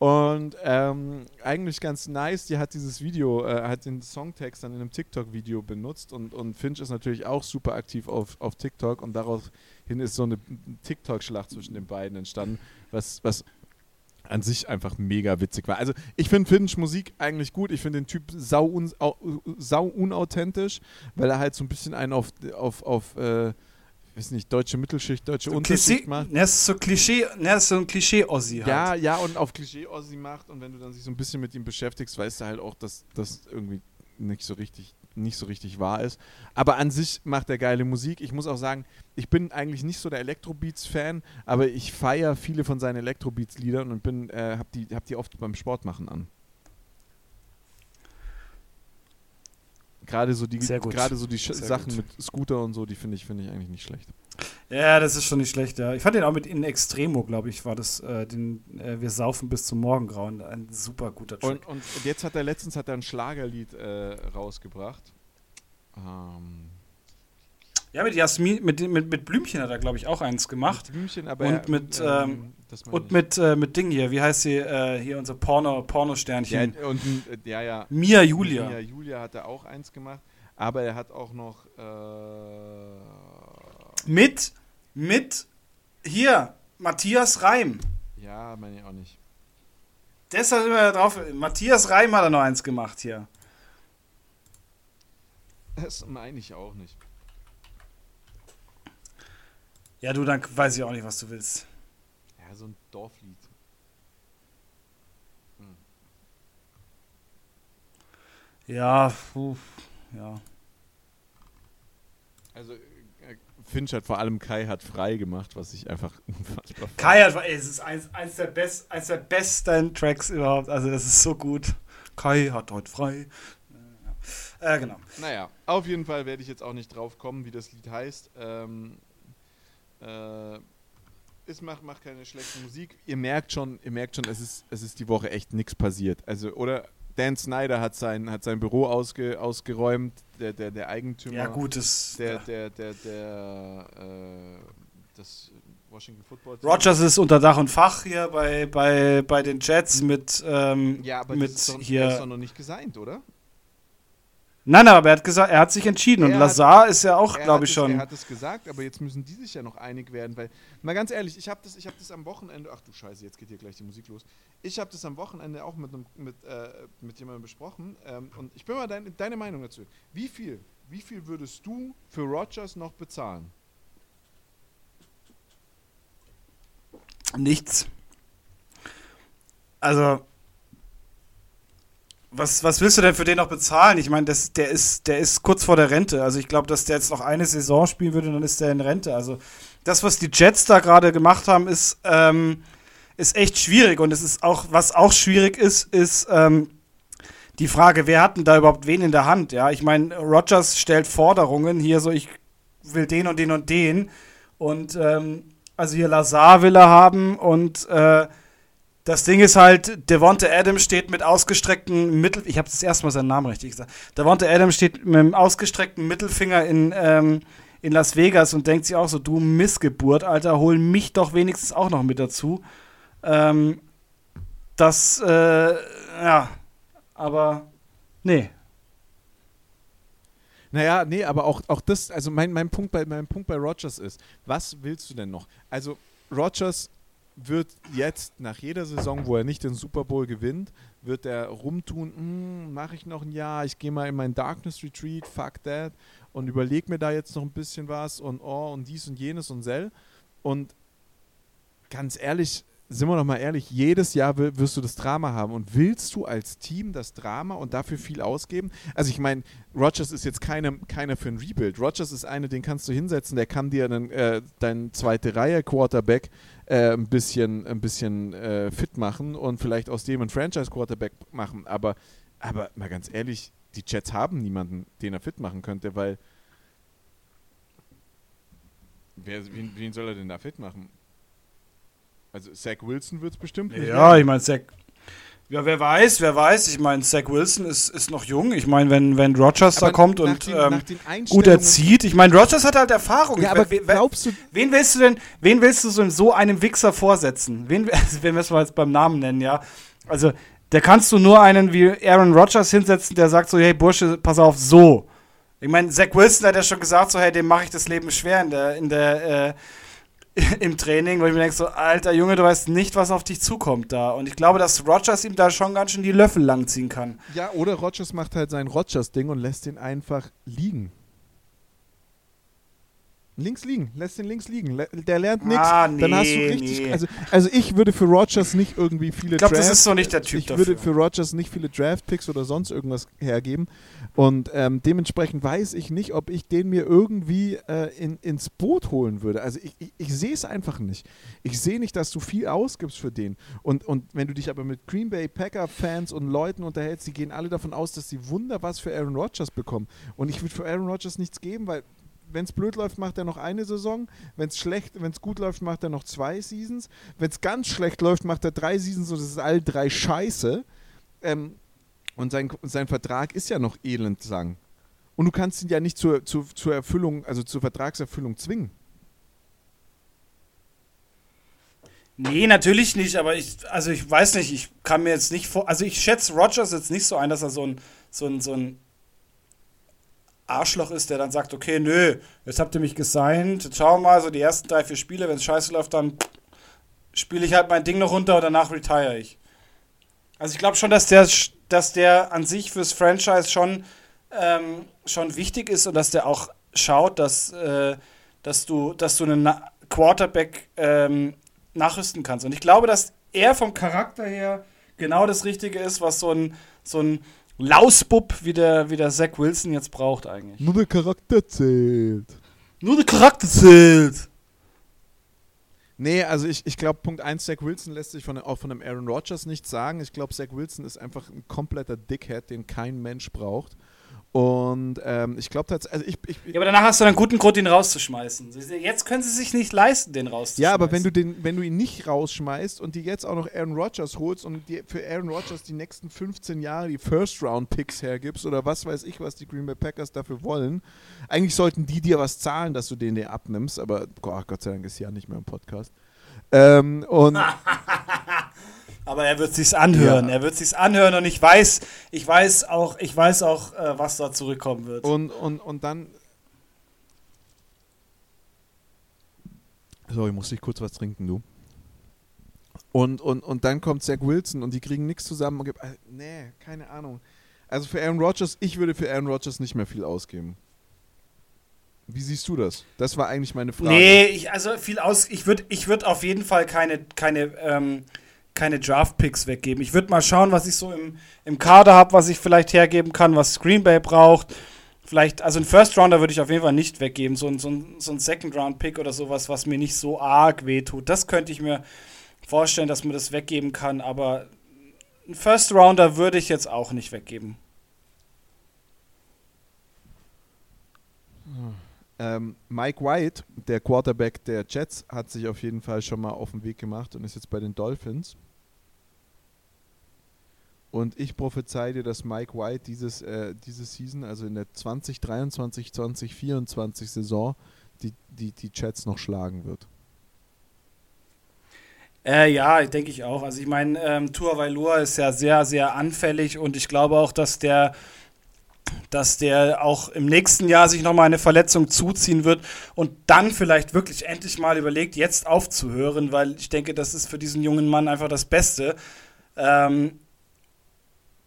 Und ähm, eigentlich ganz nice, die hat dieses Video, äh, hat den Songtext dann in einem TikTok-Video benutzt und, und Finch ist natürlich auch super aktiv auf, auf TikTok und daraufhin ist so eine TikTok-Schlacht zwischen den beiden entstanden, was, was an sich einfach mega witzig war. Also ich finde Finch Musik eigentlich gut. Ich finde den Typ sau, un, sau unauthentisch, weil er halt so ein bisschen einen auf, auf, auf äh, weiß nicht, deutsche Mittelschicht, deutsche so Unterschicht macht. Ne, so Klischee, ne, ist so ein Klischee-Ossi Ja, halt. ja, und auf Klischee-Ossi macht und wenn du dann sich so ein bisschen mit ihm beschäftigst, weißt du halt auch, dass das irgendwie nicht so richtig nicht so richtig wahr ist. Aber an sich macht er geile Musik. Ich muss auch sagen, ich bin eigentlich nicht so der Electrobeats-Fan, aber ich feiere viele von seinen Electrobeats-Liedern und bin, äh, hab die, hab die oft beim Sport machen an. Gerade so die, gerade so die Sachen gut. mit Scooter und so, die finde ich, finde ich eigentlich nicht schlecht. Ja, das ist schon nicht schlecht, ja. Ich fand den auch mit In Extremo, glaube ich, war das, äh, den äh, Wir saufen bis zum Morgengrauen. Ein super guter Track. Und, und jetzt hat er letztens hat er ein Schlagerlied äh, rausgebracht. Ähm. Ja, mit Jasmin, mit, mit, mit Blümchen hat er, glaube ich, auch eins gemacht. Mit Blümchen, aber und mit, ähm, und mit, äh, mit Ding hier, wie heißt sie, äh, hier unser Porno, Porno-Sternchen. Ja, und, äh, ja, ja. Mia Julia. Mia Julia hat er auch eins gemacht, aber er hat auch noch mit, mit, hier, Matthias Reim. Ja, meine ich auch nicht. Deshalb sind wir drauf. Matthias Reim hat er noch eins gemacht hier. Das meine ich auch nicht. Ja, du, dann weiß ich auch nicht, was du willst. Ja, so ein Dorflied. Hm. Ja, puh, ja. Also Finch hat vor allem Kai hat frei gemacht, was ich einfach (laughs) unfassbar Kai hat ey, es ist eins, eins, der best, eins der besten Tracks überhaupt. Also das ist so gut. Kai hat heute frei. Äh, genau. Naja, auf jeden Fall werde ich jetzt auch nicht drauf kommen, wie das Lied heißt. Ähm, äh, es macht, macht keine schlechte Musik. Ihr merkt schon, ihr merkt schon, es ist, es ist die Woche echt nichts passiert. Also, oder Dan Snyder hat sein, hat sein Büro ausge, ausgeräumt, der, der, der Eigentümer. Ja, gut, das. Der, der, der, der, äh, das Washington Football Team. Rogers ist unter Dach und Fach hier bei, bei, bei den Jets mit. Ähm, ja, aber mit das ist doch, hier. ist doch noch nicht gesigned, oder? Nein, aber er hat gesagt, er hat sich entschieden er und Lazar ist ja auch, glaube ich, schon. Er hat es gesagt, aber jetzt müssen die sich ja noch einig werden, weil, mal ganz ehrlich, ich habe das, hab das am Wochenende, ach du Scheiße, jetzt geht hier gleich die Musik los. Ich habe das am Wochenende auch mit, mit, äh, mit jemandem besprochen ähm, und ich bin mal dein, deine Meinung dazu. Wie viel, wie viel würdest du für Rogers noch bezahlen? Nichts. Also, was, was willst du denn für den noch bezahlen? Ich meine, der, ist, der ist kurz vor der Rente. Also ich glaube, dass der jetzt noch eine Saison spielen würde, dann ist der in Rente. Also das, was die Jets da gerade gemacht haben, ist, ähm, ist echt schwierig. Und es ist auch, was auch schwierig ist, ist ähm, die Frage, wer hat denn da überhaupt wen in der Hand? Ja, ich meine, Rogers stellt Forderungen hier so, ich will den und den und den. Und ähm, also hier Lazar will er haben und äh, das Ding ist halt, Devonte Adams steht mit ausgestreckten Mittel, ich habe das erste Mal seinen Namen richtig gesagt. Devonte Adams steht mit einem ausgestreckten Mittelfinger in, ähm, in Las Vegas und denkt sich auch so, du Missgeburt, Alter, hol mich doch wenigstens auch noch mit dazu. Ähm, das, äh, ja, aber nee. Naja, nee, aber auch, auch das, also mein, mein, Punkt bei, mein Punkt bei Rogers ist, was willst du denn noch? Also, Rogers wird jetzt nach jeder Saison, wo er nicht den Super Bowl gewinnt, wird er rumtun, hm, mache ich noch ein Jahr, ich gehe mal in mein Darkness Retreat, fuck that, und überlege mir da jetzt noch ein bisschen was und oh und dies und jenes und sell. Und ganz ehrlich, sind wir doch mal ehrlich, jedes Jahr wirst du das Drama haben. Und willst du als Team das Drama und dafür viel ausgeben? Also ich meine, Rogers ist jetzt keine, keiner für ein Rebuild. Rogers ist einer, den kannst du hinsetzen, der kann dir einen, äh, deinen zweite Reihe Quarterback äh, ein bisschen, ein bisschen äh, fit machen und vielleicht aus dem einen Franchise Quarterback machen. Aber, aber mal ganz ehrlich, die Jets haben niemanden, den er fit machen könnte, weil wer, wen, wen soll er denn da fit machen? Also Zach Wilson wird es bestimmt nicht. Ja, ich meine, Zach. Ja, wer weiß, wer weiß. Ich meine, Zach Wilson ist, ist noch jung. Ich meine, wenn, wenn Rogers da kommt und den, ähm, gut erzieht. Ich meine, Rogers hat halt Erfahrung. Ja, aber we glaubst du. Wen willst du denn, wen willst du so, so einem Wichser vorsetzen? Wen, (laughs) also, wenn wir es mal jetzt beim Namen nennen, ja. Also, der kannst du nur einen wie Aaron Rodgers hinsetzen, der sagt so, hey Bursche, pass auf, so. Ich meine, Zach Wilson hat ja schon gesagt, so, hey, dem mache ich das Leben schwer in der, in der, äh, (laughs) im Training, wo ich mir denke, so, alter Junge, du weißt nicht, was auf dich zukommt da. Und ich glaube, dass Rogers ihm da schon ganz schön die Löffel langziehen kann. Ja, oder Rogers macht halt sein Rogers-Ding und lässt ihn einfach liegen. Links liegen, lässt ihn links liegen. Der lernt nichts. Ah, nee, dann hast du richtig. Nee. Also, also ich würde für Rogers nicht irgendwie viele Ich glaube, das ist so nicht der Typ Ich dafür. würde für Rogers nicht viele Draft-Picks oder sonst irgendwas hergeben. Und ähm, dementsprechend weiß ich nicht, ob ich den mir irgendwie äh, in, ins Boot holen würde. Also ich, ich, ich sehe es einfach nicht. Ich sehe nicht, dass du viel ausgibst für den. Und, und wenn du dich aber mit Green Bay Packer-Fans und Leuten unterhältst, die gehen alle davon aus, dass sie Wunder was für Aaron Rodgers bekommen. Und ich würde für Aaron Rodgers nichts geben, weil wenn es blöd läuft, macht er noch eine Saison. Wenn es schlecht, wenn es gut läuft, macht er noch zwei Seasons. Wenn es ganz schlecht läuft, macht er drei Seasons und das ist all drei Scheiße. Ähm, und sein, sein Vertrag ist ja noch elend lang. Und du kannst ihn ja nicht zur, zur, zur Erfüllung, also zur Vertragserfüllung zwingen. Nee, natürlich nicht, aber ich, also ich weiß nicht, ich kann mir jetzt nicht vor, also ich schätze Rogers jetzt nicht so ein, dass er so ein, so ein, so ein Arschloch ist, der dann sagt, okay, nö, jetzt habt ihr mich gesigned, wir mal, so die ersten drei, vier Spiele, wenn es scheiße läuft, dann spiele ich halt mein Ding noch runter und danach retire ich. Also ich glaube schon, dass der, dass der an sich fürs Franchise schon, ähm, schon wichtig ist und dass der auch schaut, dass, äh, dass, du, dass du einen Quarterback ähm, nachrüsten kannst. Und ich glaube, dass er vom Charakter her genau das Richtige ist, was so ein, so ein Lausbub, wie der, wie der Zach Wilson jetzt braucht eigentlich. Nur der Charakter zählt. Nur der Charakter zählt. Nee, also ich, ich glaube, Punkt 1, Zach Wilson lässt sich von, auch von einem Aaron Rodgers nichts sagen. Ich glaube, Zach Wilson ist einfach ein kompletter Dickhead, den kein Mensch braucht. Und ähm, ich glaube tatsächlich, also ich, ich, Ja, aber danach hast du einen guten Grund, ihn rauszuschmeißen. Jetzt können sie sich nicht leisten, den rauszuschmeißen. Ja, aber wenn du, den, wenn du ihn nicht rausschmeißt und dir jetzt auch noch Aaron Rodgers holst und dir für Aaron Rodgers die nächsten 15 Jahre die First-Round-Picks hergibst oder was weiß ich, was die Green Bay Packers dafür wollen, eigentlich sollten die dir was zahlen, dass du den dir abnimmst, aber oh, Gott sei Dank ist ja nicht mehr im Podcast. Ähm, und (laughs) Aber er wird sich's anhören. Ja. Er wird sich's anhören und ich weiß, ich weiß auch, ich weiß auch, äh, was da zurückkommen wird. Und, und, und dann. Sorry, muss ich kurz was trinken, du. Und, und, und dann kommt Zach Wilson und die kriegen nichts zusammen. Und, äh, nee, keine Ahnung. Also für Aaron Rodgers, ich würde für Aaron Rodgers nicht mehr viel ausgeben. Wie siehst du das? Das war eigentlich meine Frage. Nee, ich, also viel aus. Ich würde ich würd auf jeden Fall keine, keine ähm, keine Draft-Picks weggeben. Ich würde mal schauen, was ich so im, im Kader habe, was ich vielleicht hergeben kann, was Green Bay braucht. Vielleicht, also einen First-Rounder würde ich auf jeden Fall nicht weggeben. So ein, so so ein Second-Round-Pick oder sowas, was mir nicht so arg wehtut. Das könnte ich mir vorstellen, dass man das weggeben kann. Aber einen First-Rounder würde ich jetzt auch nicht weggeben. Ähm, Mike White, der Quarterback der Jets, hat sich auf jeden Fall schon mal auf den Weg gemacht und ist jetzt bei den Dolphins. Und ich prophezei dir, dass Mike White dieses, äh, diese Season, also in der 2023, 2024 Saison, die, die, die Jets noch schlagen wird. Äh, ja, denke ich auch. Also ich meine, ähm, Tua Vailua ist ja sehr, sehr anfällig und ich glaube auch, dass der dass der auch im nächsten Jahr sich nochmal eine Verletzung zuziehen wird und dann vielleicht wirklich endlich mal überlegt, jetzt aufzuhören, weil ich denke, das ist für diesen jungen Mann einfach das Beste. Ähm,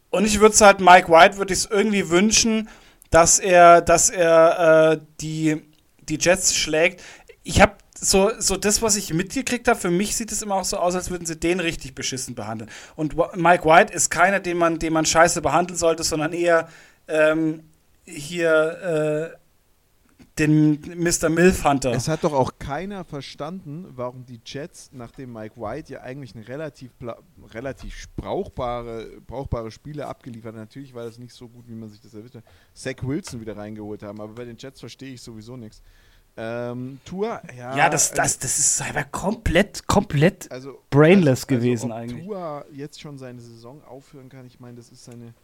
und ich würde es halt, Mike White würde ich es irgendwie wünschen, dass er, dass er äh, die, die Jets schlägt. Ich habe so, so das, was ich mitgekriegt habe, für mich sieht es immer auch so aus, als würden sie den richtig beschissen behandeln. Und Mike White ist keiner, den man, den man scheiße behandeln sollte, sondern eher ähm, hier äh, den Mr. Milf Hunter. Es hat doch auch keiner verstanden, warum die Jets, nachdem Mike White ja eigentlich eine relativ, relativ brauchbare, brauchbare Spiele abgeliefert hat, natürlich war das nicht so gut, wie man sich das erwischt hat, Zach Wilson wieder reingeholt haben, aber bei den Jets verstehe ich sowieso nichts. Ähm, Tour, ja. Ja, das, das, das ist aber komplett, komplett also, brainless also, gewesen also, eigentlich. Tour jetzt schon seine Saison aufhören kann, ich meine, das ist seine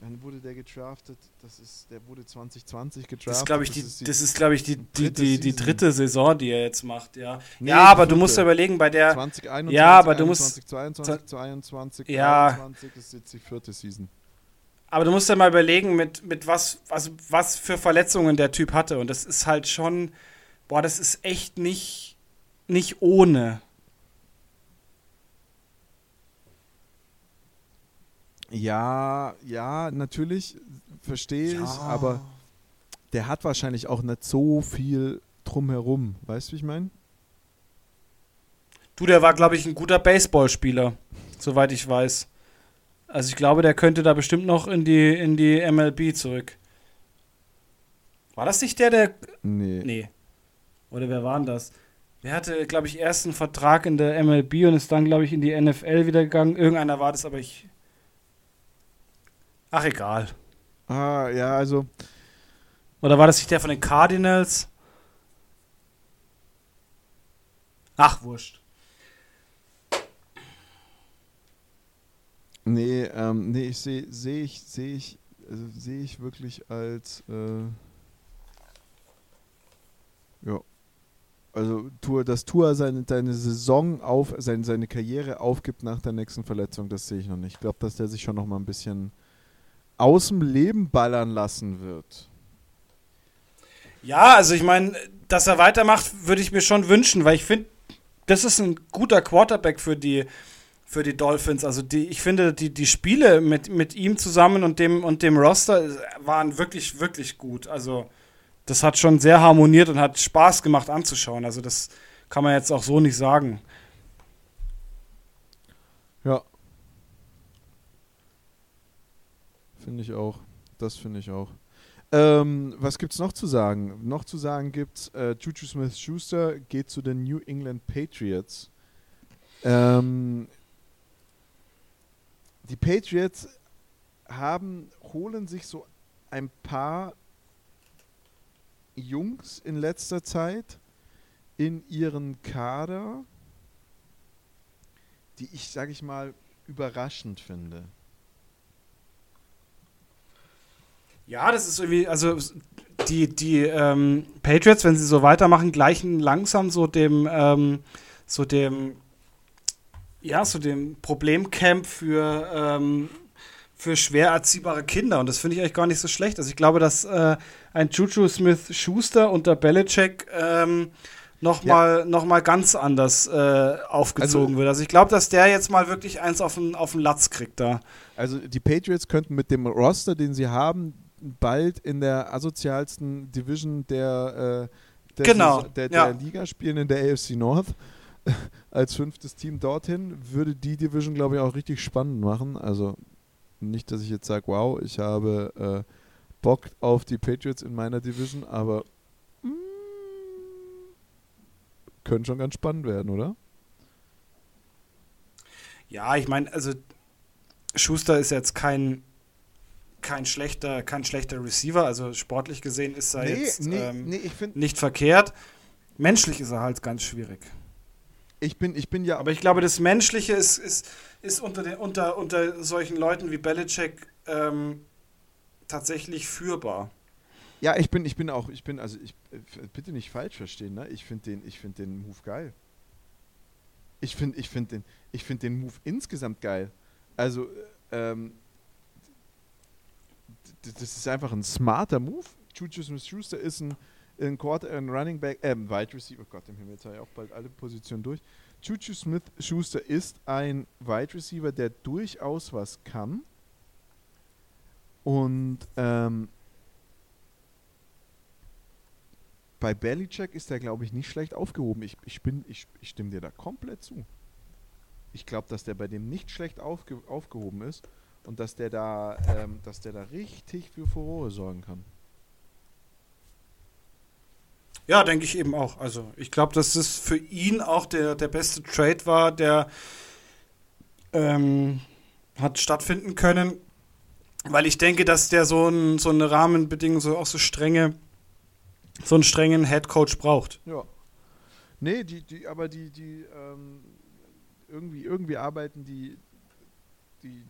Wann wurde der gedraftet? Das ist, der wurde 2020 gedraftet. Das ist, glaube ich, die, das ist, glaube ich, die, die, die, die, dritte Saison, die er jetzt macht, ja. Nee, ja, aber du musst ja überlegen, bei der. 2021, ja, aber du musst. 2022, 22, ja, 23 ist jetzt die vierte Season. Aber du musst ja mal überlegen, mit, mit was, also was für Verletzungen der Typ hatte. Und das ist halt schon, boah, das ist echt nicht, nicht ohne. Ja, ja, natürlich verstehe ich, ja. aber der hat wahrscheinlich auch nicht so viel drumherum. Weißt du, wie ich meine? Du, der war, glaube ich, ein guter Baseballspieler, soweit ich weiß. Also ich glaube, der könnte da bestimmt noch in die, in die MLB zurück. War das nicht der, der. Nee. Nee. Oder wer war denn das? Der hatte, glaube ich, erst einen Vertrag in der MLB und ist dann, glaube ich, in die NFL wieder gegangen. Irgendeiner war das, aber ich Ach, egal. Ah, ja, also. Oder war das nicht der von den Cardinals? Ach, wurscht. Nee, ähm, nee, ich sehe seh ich, sehe ich, also sehe ich wirklich als äh, ja. Also Tour, dass Tour seine, seine Saison auf, seine, seine Karriere aufgibt nach der nächsten Verletzung, das sehe ich noch nicht. Ich glaube, dass der sich schon noch mal ein bisschen aus dem Leben ballern lassen wird. Ja, also ich meine, dass er weitermacht, würde ich mir schon wünschen, weil ich finde, das ist ein guter Quarterback für die, für die Dolphins. Also die, ich finde, die, die Spiele mit, mit ihm zusammen und dem, und dem Roster waren wirklich, wirklich gut. Also das hat schon sehr harmoniert und hat Spaß gemacht anzuschauen. Also das kann man jetzt auch so nicht sagen. Ja, Finde ich auch. Das finde ich auch. Ähm, was es noch zu sagen? Noch zu sagen gibt's, äh, Juju Smith-Schuster geht zu den New England Patriots. Ähm, die Patriots haben, holen sich so ein paar Jungs in letzter Zeit in ihren Kader, die ich, sage ich mal, überraschend finde. Ja, das ist irgendwie, also die, die ähm, Patriots, wenn sie so weitermachen, gleichen langsam so dem, ähm, so dem, ja, so dem Problemcamp für, ähm, für schwer erziehbare Kinder. Und das finde ich eigentlich gar nicht so schlecht. Also ich glaube, dass äh, ein Juju Smith Schuster unter Belichick ähm, nochmal ja. noch ganz anders äh, aufgezogen also, wird. Also ich glaube, dass der jetzt mal wirklich eins auf den, auf den Latz kriegt da. Also die Patriots könnten mit dem Roster, den sie haben, bald in der asozialsten Division der, äh, der, genau, der, der ja. Liga spielen, in der AFC North. (laughs) Als fünftes Team dorthin würde die Division, glaube ich, auch richtig spannend machen. Also nicht, dass ich jetzt sage, wow, ich habe äh, Bock auf die Patriots in meiner Division, aber mh, mm, können schon ganz spannend werden, oder? Ja, ich meine, also Schuster ist jetzt kein kein schlechter, kein schlechter Receiver. Also sportlich gesehen ist er nee, jetzt nee, ähm, nee, nicht verkehrt. Menschlich ist er halt ganz schwierig. Ich bin, ich bin ja. Aber ich glaube, das Menschliche ist, ist, ist unter, den, unter, unter solchen Leuten wie Belichick ähm, tatsächlich führbar. Ja, ich bin, ich bin auch, ich bin, also ich bitte nicht falsch verstehen, ne? Ich finde den, ich finde den Move geil. Ich finde, ich finde den, ich finde den Move insgesamt geil. Also, ähm, das ist einfach ein smarter Move. Juju Smith-Schuster ist ein, ein Quarter, ein Running Back, äh, Wide Receiver. Gott, im Himmel, jetzt ich auch bald alle Positionen durch. Juju Smith-Schuster ist ein Wide Receiver, der durchaus was kann. Und ähm, bei Belichick ist er, glaube ich, nicht schlecht aufgehoben. Ich, ich, bin, ich, ich stimme dir da komplett zu. Ich glaube, dass der bei dem nicht schlecht aufge, aufgehoben ist und dass der da, ähm, dass der da richtig für Furore sorgen kann. Ja, denke ich eben auch. Also ich glaube, dass das für ihn auch der, der beste Trade war, der ähm, hat stattfinden können. Weil ich denke, dass der so, ein, so eine Rahmenbedingung, so auch so strenge, so einen strengen Headcoach braucht. Ja. Nee, die, die, aber die, die, ähm, irgendwie, irgendwie arbeiten die, die,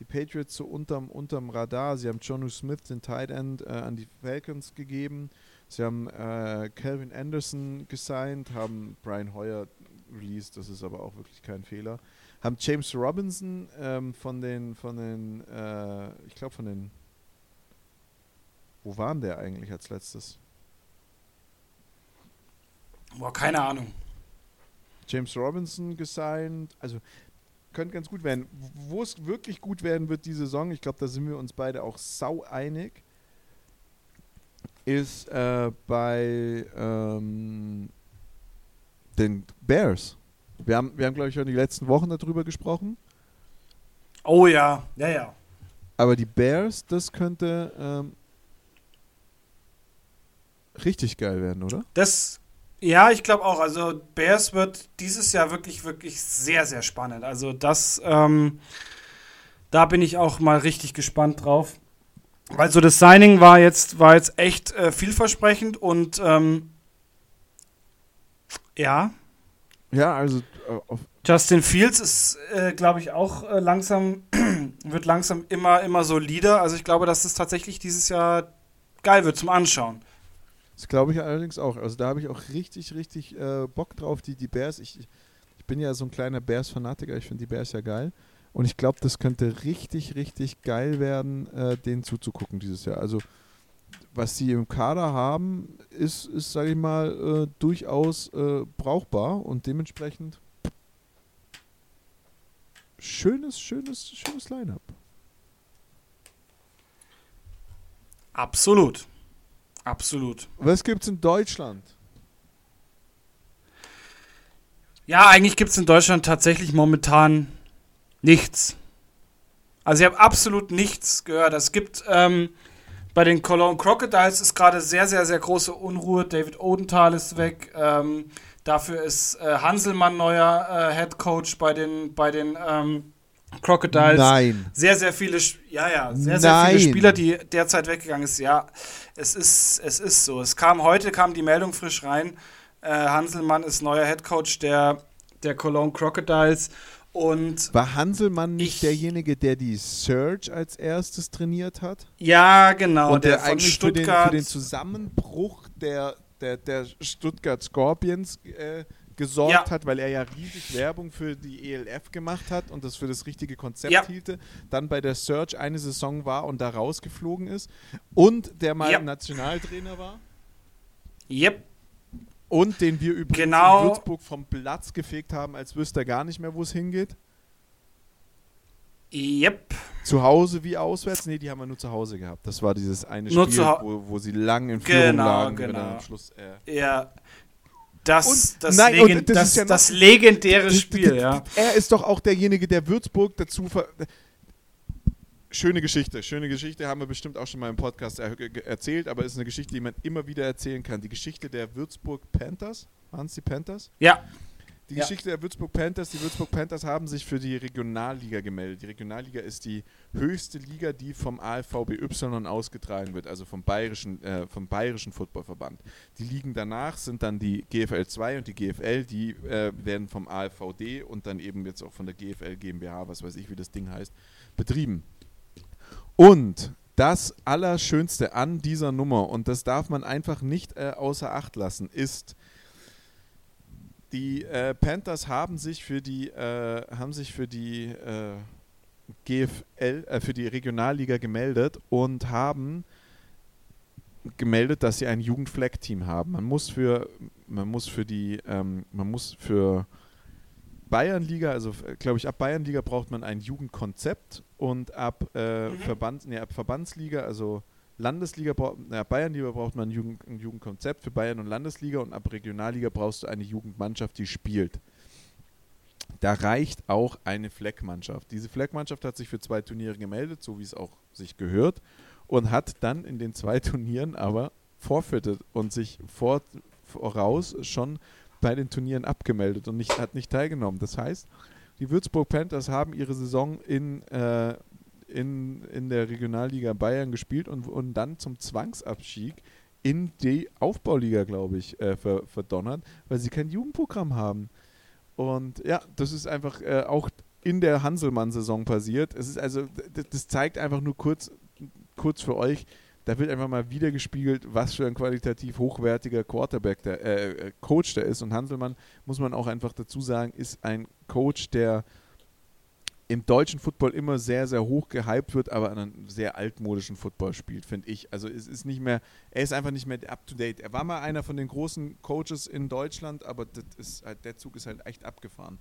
die Patriots so unterm, unterm Radar. Sie haben Jonu Smith, den Tight End, äh, an die Falcons gegeben. Sie haben äh, Calvin Anderson gesigned, haben Brian Hoyer released, das ist aber auch wirklich kein Fehler. Haben James Robinson ähm, von den, von den, äh, ich glaube von den, wo waren der eigentlich als letztes? Boah, keine Ahnung. James Robinson gesigned. Also könnte ganz gut werden. Wo es wirklich gut werden wird die Saison, ich glaube, da sind wir uns beide auch sau einig, ist äh, bei ähm, den Bears. Wir haben, wir haben glaube ich, schon die letzten Wochen darüber gesprochen. Oh ja, ja, ja. Aber die Bears, das könnte ähm, richtig geil werden, oder? Das, ja, ich glaube auch. Also Bears wird dieses Jahr wirklich, wirklich sehr, sehr spannend. Also das, ähm, da bin ich auch mal richtig gespannt drauf. Weil so das Signing war jetzt, war jetzt echt äh, vielversprechend und ähm, ja. Ja, also äh, Justin Fields ist, äh, glaube ich, auch äh, langsam, (clears throat) wird langsam immer, immer solider. Also ich glaube, dass es tatsächlich dieses Jahr geil wird zum Anschauen. Das glaube ich allerdings auch. Also da habe ich auch richtig, richtig äh, Bock drauf, die, die Bears. Ich, ich bin ja so ein kleiner Bears-Fanatiker, ich finde die Bears ja geil. Und ich glaube, das könnte richtig, richtig geil werden, äh, denen zuzugucken dieses Jahr. Also was sie im Kader haben, ist, ist sage ich mal, äh, durchaus äh, brauchbar und dementsprechend schönes, schönes, schönes Line-up. Absolut. Absolut. Was gibt's in Deutschland? Ja, eigentlich gibt es in Deutschland tatsächlich momentan nichts. Also ich habe absolut nichts gehört. Es gibt ähm, bei den Cologne Crocodiles ist gerade sehr, sehr, sehr große Unruhe. David Odenthal ist weg. Ähm, dafür ist äh, Hanselmann neuer äh, Head Coach bei den, bei den ähm, Crocodiles. Nein. Sehr, sehr viele, ja, ja, sehr, sehr Nein. viele Spieler, die derzeit weggegangen ist. Ja, es ist, es ist so. Es kam heute kam die Meldung frisch rein. Äh, Hanselmann ist neuer Head Coach der, der Cologne Crocodiles. Und War Hanselmann nicht Ich- derjenige, der die Surge als erstes trainiert hat? ja, genau, und der, der, eigentlich für den, Stuttgart. für den Zusammenbruch der, der, der Stuttgart Scorpions äh, gesorgt Ja. hat, weil er ja riesig Werbung für die ELF gemacht hat und das für das richtige Konzept Ja. hielte, dann bei der Surge eine Saison war und da rausgeflogen ist und der mal Ja. Nationaltrainer war yep. und den wir übrigens Genau. in Würzburg vom Platz gefegt haben, als wüsste er gar nicht mehr, wo es hingeht. Yep. Zu Hause wie auswärts? Nee, die haben wir nur zu Hause gehabt. Das war dieses eine Nur Spiel, wo, wo sie lang in Führung Genau, lagen. genau. dann am Schluss, äh, Ja. Das, Und- das, nein, und Legend, das das, ist ja das legendäre Spiel, ja. Er ist doch auch derjenige, der Würzburg dazu ver Schöne Geschichte, schöne Geschichte haben wir bestimmt auch schon mal im Podcast er erzählt, aber ist eine Geschichte, die man immer wieder erzählen kann. Die Geschichte der Würzburg Panthers, waren es die Panthers? Ja, Die Ja. Geschichte der Würzburg Panthers, die Würzburg Panthers haben sich für die Regionalliga gemeldet. Die Regionalliga ist die höchste Liga, die vom AFVBY ausgetragen wird, also vom bayerischen, äh, vom bayerischen Footballverband. Die Ligen danach sind dann die GFL 2 und die GFL, die äh, werden vom AFVD und dann eben jetzt auch von der GFL GmbH, was weiß ich, wie das Ding heißt, betrieben. Und das Allerschönste an dieser Nummer, und das darf man einfach nicht äh, außer Acht lassen, ist, die äh, Panthers haben sich für die, äh, haben sich für die, äh, GFL, äh, für die Regionalliga gemeldet und haben gemeldet, dass sie ein Jugendflag-Team haben. Man muss für, man muss für die, ähm, man muss für Bayernliga, also glaube ich, ab Bayernliga braucht man ein Jugendkonzept und ab, äh, mhm. Verband, nee, ab Verbandsliga, also Landesliga, ja, Bayernliga braucht man ein, Jugend, ein Jugendkonzept für Bayern und Landesliga und ab Regionalliga brauchst du eine Jugendmannschaft, die spielt. Da reicht auch eine Fleckmannschaft. Diese Fleckmannschaft hat sich für zwei Turniere gemeldet, so wie es auch sich gehört, und hat dann in den zwei (laughs) Turnieren aber vorfittet und sich vor, voraus schon bei den Turnieren abgemeldet und nicht, hat nicht teilgenommen. Das heißt, die Würzburg Panthers haben ihre Saison in, äh, in, in der Regionalliga Bayern gespielt und, und dann zum Zwangsabstieg in die Aufbauliga, glaube ich, äh, ver, verdonnert, weil sie kein Jugendprogramm haben. Und ja, das ist einfach äh, auch in der Hanselmann-Saison passiert. Es ist also, das zeigt einfach nur kurz, kurz für euch, da wird einfach mal wieder gespiegelt, was für ein qualitativ hochwertiger Quarterback der äh, äh, Coach der ist. Und Hanselmann, muss man auch einfach dazu sagen, ist ein Coach, der im deutschen Football immer sehr, sehr hoch gehypt wird, aber einen sehr altmodischen Football spielt, finde ich. Also es ist nicht mehr, er ist einfach nicht mehr up to date. Er war mal einer von den großen Coaches in Deutschland, aber das ist halt, der Zug ist halt echt abgefahren.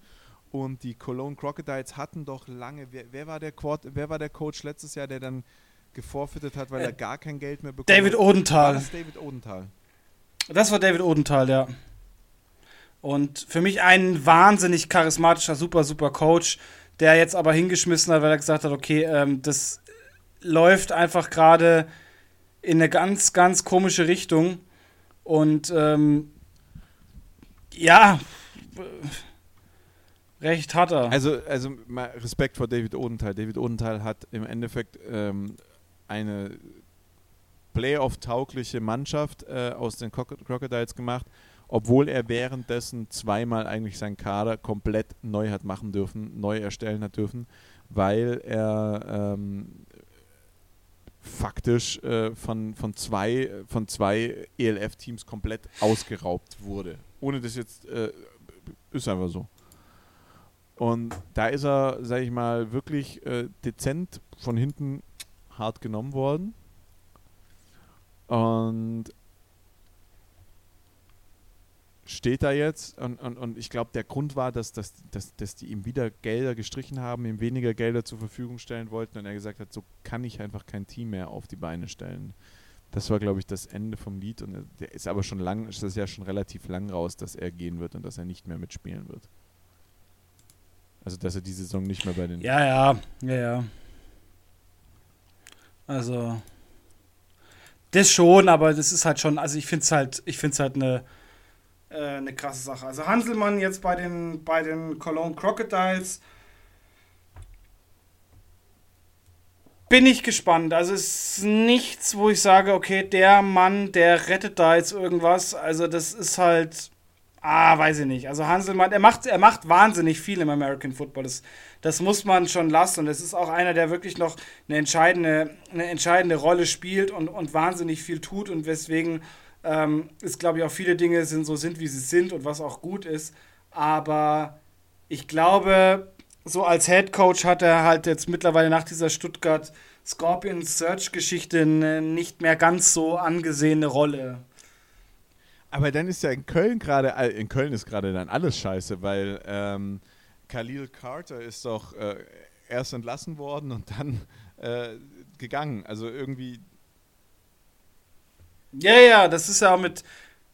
Und die Cologne Crocodiles hatten doch lange, wer, wer war der Quart, wer war der Coach letztes Jahr, der dann geforfeitet hat, weil äh, er gar kein Geld mehr bekommen David hat? Odenthal. War das David Odenthal. Das war David Odenthal, ja. Und für mich ein wahnsinnig charismatischer, super, super Coach, der jetzt aber hingeschmissen hat, weil er gesagt hat, okay, ähm, das läuft einfach gerade in eine ganz, ganz komische Richtung. Und ähm, ja, recht hat er. Also, also Respekt vor David Odenthal. David Odenthal hat im Endeffekt ähm, eine Playoff-taugliche Mannschaft äh, aus den Crocodiles gemacht, obwohl er währenddessen zweimal eigentlich seinen Kader komplett neu hat machen dürfen, neu erstellen hat dürfen, weil er ähm, faktisch äh, von, von zwei, von zwei ELF-Teams komplett ausgeraubt wurde. Ohne das jetzt, äh, ist einfach so. Und da ist er, sag ich mal, wirklich äh, dezent von hinten hart genommen worden. Und steht da jetzt und, und, und ich glaube, der Grund war, dass, dass, dass, dass die ihm wieder Gelder gestrichen haben, ihm weniger Gelder zur Verfügung stellen wollten und er gesagt hat, so kann ich einfach kein Team mehr auf die Beine stellen. Das war, glaube ich, das Ende vom Lied und der ist aber schon lang, ist das ja schon relativ lang raus, dass er gehen wird und dass er nicht mehr mitspielen wird. Also, dass er die Saison nicht mehr bei den. Ja, ja, ja, ja. Also, das schon, aber das ist halt schon, also ich finde es halt, ich finde es halt eine, äh, eine krasse Sache. Also Hanselmann jetzt bei den, bei den Cologne Crocodiles bin ich gespannt. Also es ist nichts, wo ich sage, okay, der Mann, der rettet da jetzt irgendwas. Also das ist halt, Ah, weiß ich nicht. Also Hanselmann, er macht, er macht wahnsinnig viel im American Football. Das, das muss man schon lassen. Und es ist auch einer, der wirklich noch eine entscheidende, eine entscheidende Rolle spielt und, und wahnsinnig viel tut. Und weswegen ähm, ist, glaube ich, auch viele Dinge sind so sind, wie sie sind und was auch gut ist. Aber ich glaube, so als Head Coach hat er halt jetzt mittlerweile nach dieser Stuttgart Scorpion Search Geschichte eine nicht mehr ganz so angesehene Rolle. Aber dann ist ja in Köln gerade, in Köln ist gerade dann alles scheiße, weil ähm, Khalil Carter ist doch äh, erst entlassen worden und dann äh, gegangen. Also irgendwie. Ja, ja, das ist ja mit.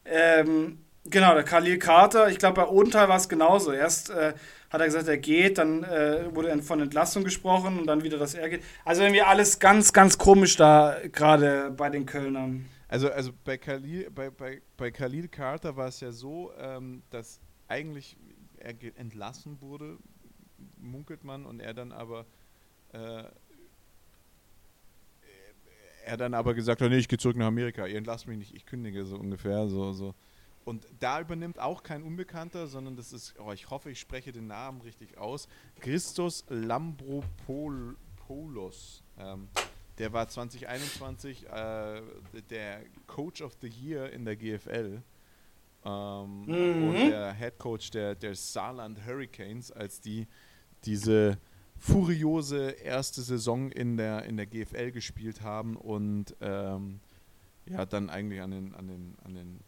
Ähm, genau, der Khalil Carter, ich glaube, bei Odenthal war es genauso. Erst äh, hat er gesagt, er geht, dann äh, wurde von Entlassung gesprochen und dann wieder, dass er geht. Also irgendwie alles ganz, ganz komisch da gerade bei den Kölnern. Also, also bei, Khalil, bei, bei, bei Khalil Carter war es ja so, ähm, dass eigentlich er entlassen wurde, munkelt man, und er dann aber äh, er dann aber gesagt hat, nee, ich gehe zurück nach Amerika, ihr entlasst mich nicht, ich kündige so ungefähr, so, so. Und da übernimmt auch kein Unbekannter, sondern das ist, oh, ich hoffe, ich spreche den Namen richtig aus, Christos Lambropoulos. Ähm, der war 2021 äh, der Coach of the Year in der GFL. Ähm, mhm. Und der Head Coach der, der Saarland Hurricanes, als die diese furiose erste Saison in der, in der GFL gespielt haben und ähm, ja, dann eigentlich an den, an den, an den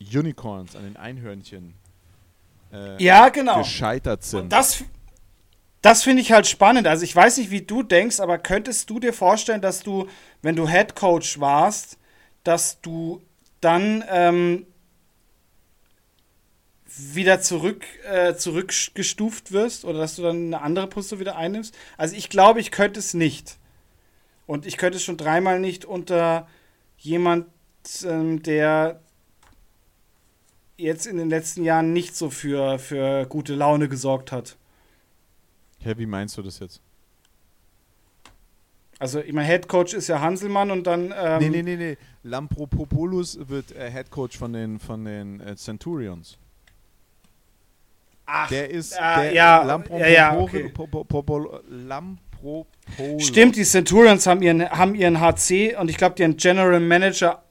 Unicorns, an den Einhörnchen äh, ja, genau. gescheitert sind. Und das, das finde ich halt spannend. Also ich weiß nicht, wie du denkst, aber könntest du dir vorstellen, dass du, wenn du Head Coach warst, dass du dann ähm, wieder zurück, äh, zurückgestuft wirst oder dass du dann eine andere Position wieder einnimmst? Also ich glaube, ich könnte es nicht. Und ich könnte es schon dreimal nicht unter jemand, ähm, der jetzt in den letzten Jahren nicht so für, für gute Laune gesorgt hat. Ja, wie meinst du das jetzt? Also, ich meine, Head Coach ist ja Hanselmann und dann. Ähm nee, nee, nee, nee. Lampropopoulos wird äh, Head Coach von den, von den äh, Centurions. Ach, der ist. Äh, der ja, ja, ja, okay. Stimmt, die Centurions haben ihren, haben ihren HC und ich glaube, ihren General Manager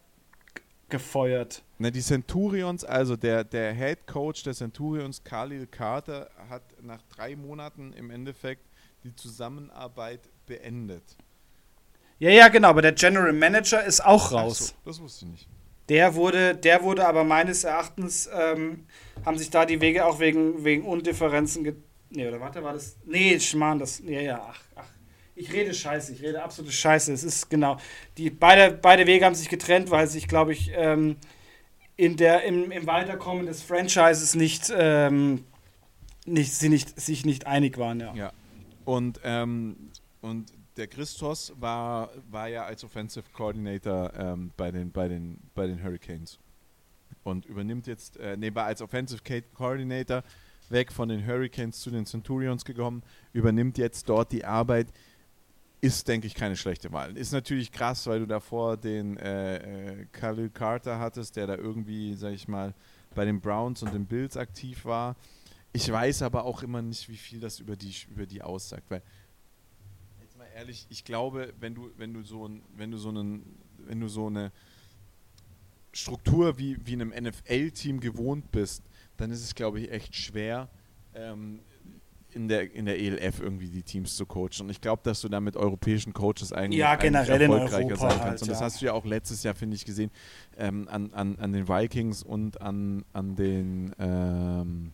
gefeuert. Ne, die Centurions, also der, der Head Coach der Centurions, Khalil Carter, hat nach drei Monaten im Endeffekt die Zusammenarbeit beendet. Ja, ja, genau, aber der General Manager ist auch raus. So, das wusste ich nicht. Der wurde, der wurde aber meines Erachtens, ähm, haben sich da die Wege auch wegen, wegen Undifferenzen. Ge nee, oder warte, war das. Nee, Schmarrn, das. Ja, ja, ach, ach. Ich rede scheiße, ich rede absolute Scheiße. Es ist genau. Die, beide, beide Wege haben sich getrennt, weil sich, glaube ich, ähm, in der, im, im Weiterkommen des Franchises nicht, ähm, nicht, sie nicht, sich nicht einig waren. Ja. ja. Und, ähm, und der Christos war, war ja als Offensive Coordinator ähm, bei, den, bei, den, bei den Hurricanes und übernimmt jetzt, äh, nee, war als Offensive Coordinator weg von den Hurricanes zu den Centurions gekommen, übernimmt jetzt dort die Arbeit, ist, denke ich, keine schlechte Wahl. Ist natürlich krass, weil du davor den äh, äh, Khalil Carter hattest, der da irgendwie, sag ich mal, bei den Browns und den Bills aktiv war. Ich weiß aber auch immer nicht, wie viel das über die, über die aussagt, weil ehrlich, ich glaube, wenn du, wenn du so ein, wenn du so einen, wenn du so eine Struktur wie, wie einem NFL-Team gewohnt bist, dann ist es, glaube ich, echt schwer, ähm, in der, in der ELF irgendwie die Teams zu coachen. Und ich glaube, dass du da mit europäischen Coaches eigentlich, ja, generell eigentlich erfolgreicher Europa sein kannst. halt, und das ja. hast du ja auch letztes Jahr, finde ich, gesehen, ähm, an, an, an den Vikings und an, an den ähm,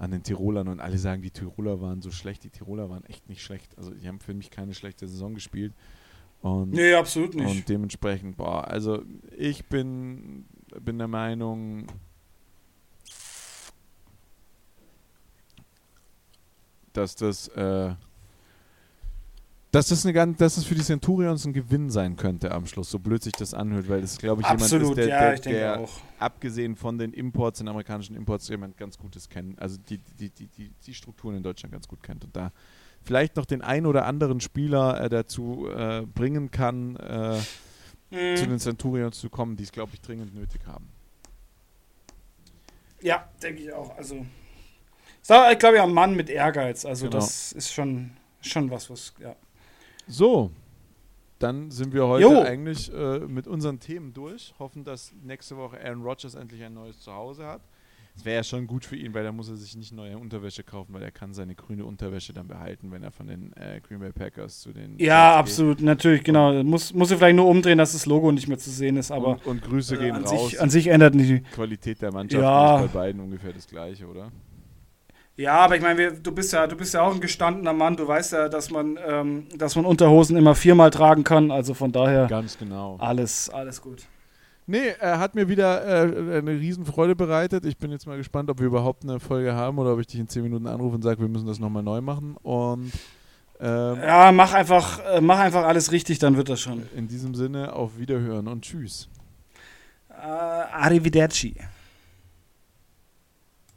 an den Tirolern und alle sagen, die Tiroler waren so schlecht. Die Tiroler waren echt nicht schlecht. Also die haben für mich keine schlechte Saison gespielt. Und, nee, absolut nicht. Und dementsprechend, boah, also ich bin, bin der Meinung, dass das, äh, dass das eine ganz, dass es für die Centurions ein Gewinn sein könnte am Schluss, so blöd sich das anhört, weil das glaube ich Absolut, jemand ist, der, ja, der, ich denke der auch. abgesehen von den Imports, den amerikanischen Imports, jemand ganz Gutes kennt, also die, die, die, die, die Strukturen in Deutschland ganz gut kennt und da vielleicht noch den einen oder anderen Spieler äh, dazu äh, bringen kann, äh, Mhm. zu den Centurions zu kommen, die es, glaube ich, dringend nötig haben. Ja, denke ich auch. Also, ich glaube ja, ein Mann mit Ehrgeiz. Also, Genau. das ist schon, schon was, was, ja. So, dann sind wir heute Jo. eigentlich äh, mit unseren Themen durch. Hoffen, dass nächste Woche Aaron Rodgers endlich ein neues Zuhause hat. Es wäre ja schon gut für ihn, weil da muss er sich nicht neue Unterwäsche kaufen, weil er kann seine grüne Unterwäsche dann behalten, wenn er von den äh, Green Bay Packers zu den Ja, Jets absolut, natürlich, genau. Muss, muss er vielleicht nur umdrehen, dass das Logo nicht mehr zu sehen ist, geht. aber und, und Grüße äh, gehen an, raus. sich, an sich ändert nicht. Die Qualität der Mannschaft Ja. bei beiden ungefähr das gleiche, oder? Ja, aber ich meine, du bist ja, du bist ja auch ein gestandener Mann. Du weißt ja, dass man, ähm, dass man Unterhosen immer viermal tragen kann. Also von daher Ganz genau. alles, alles gut. Nee, er hat mir wieder äh, eine Riesenfreude bereitet. Ich bin jetzt mal gespannt, ob wir überhaupt eine Folge haben oder ob ich dich in 10 Minuten anrufe und sage, wir müssen das nochmal neu machen. Und ähm, Ja, mach einfach, äh, mach einfach alles richtig, dann wird das schon. in diesem Sinne auf Wiederhören und Tschüss. Äh, arrivederci.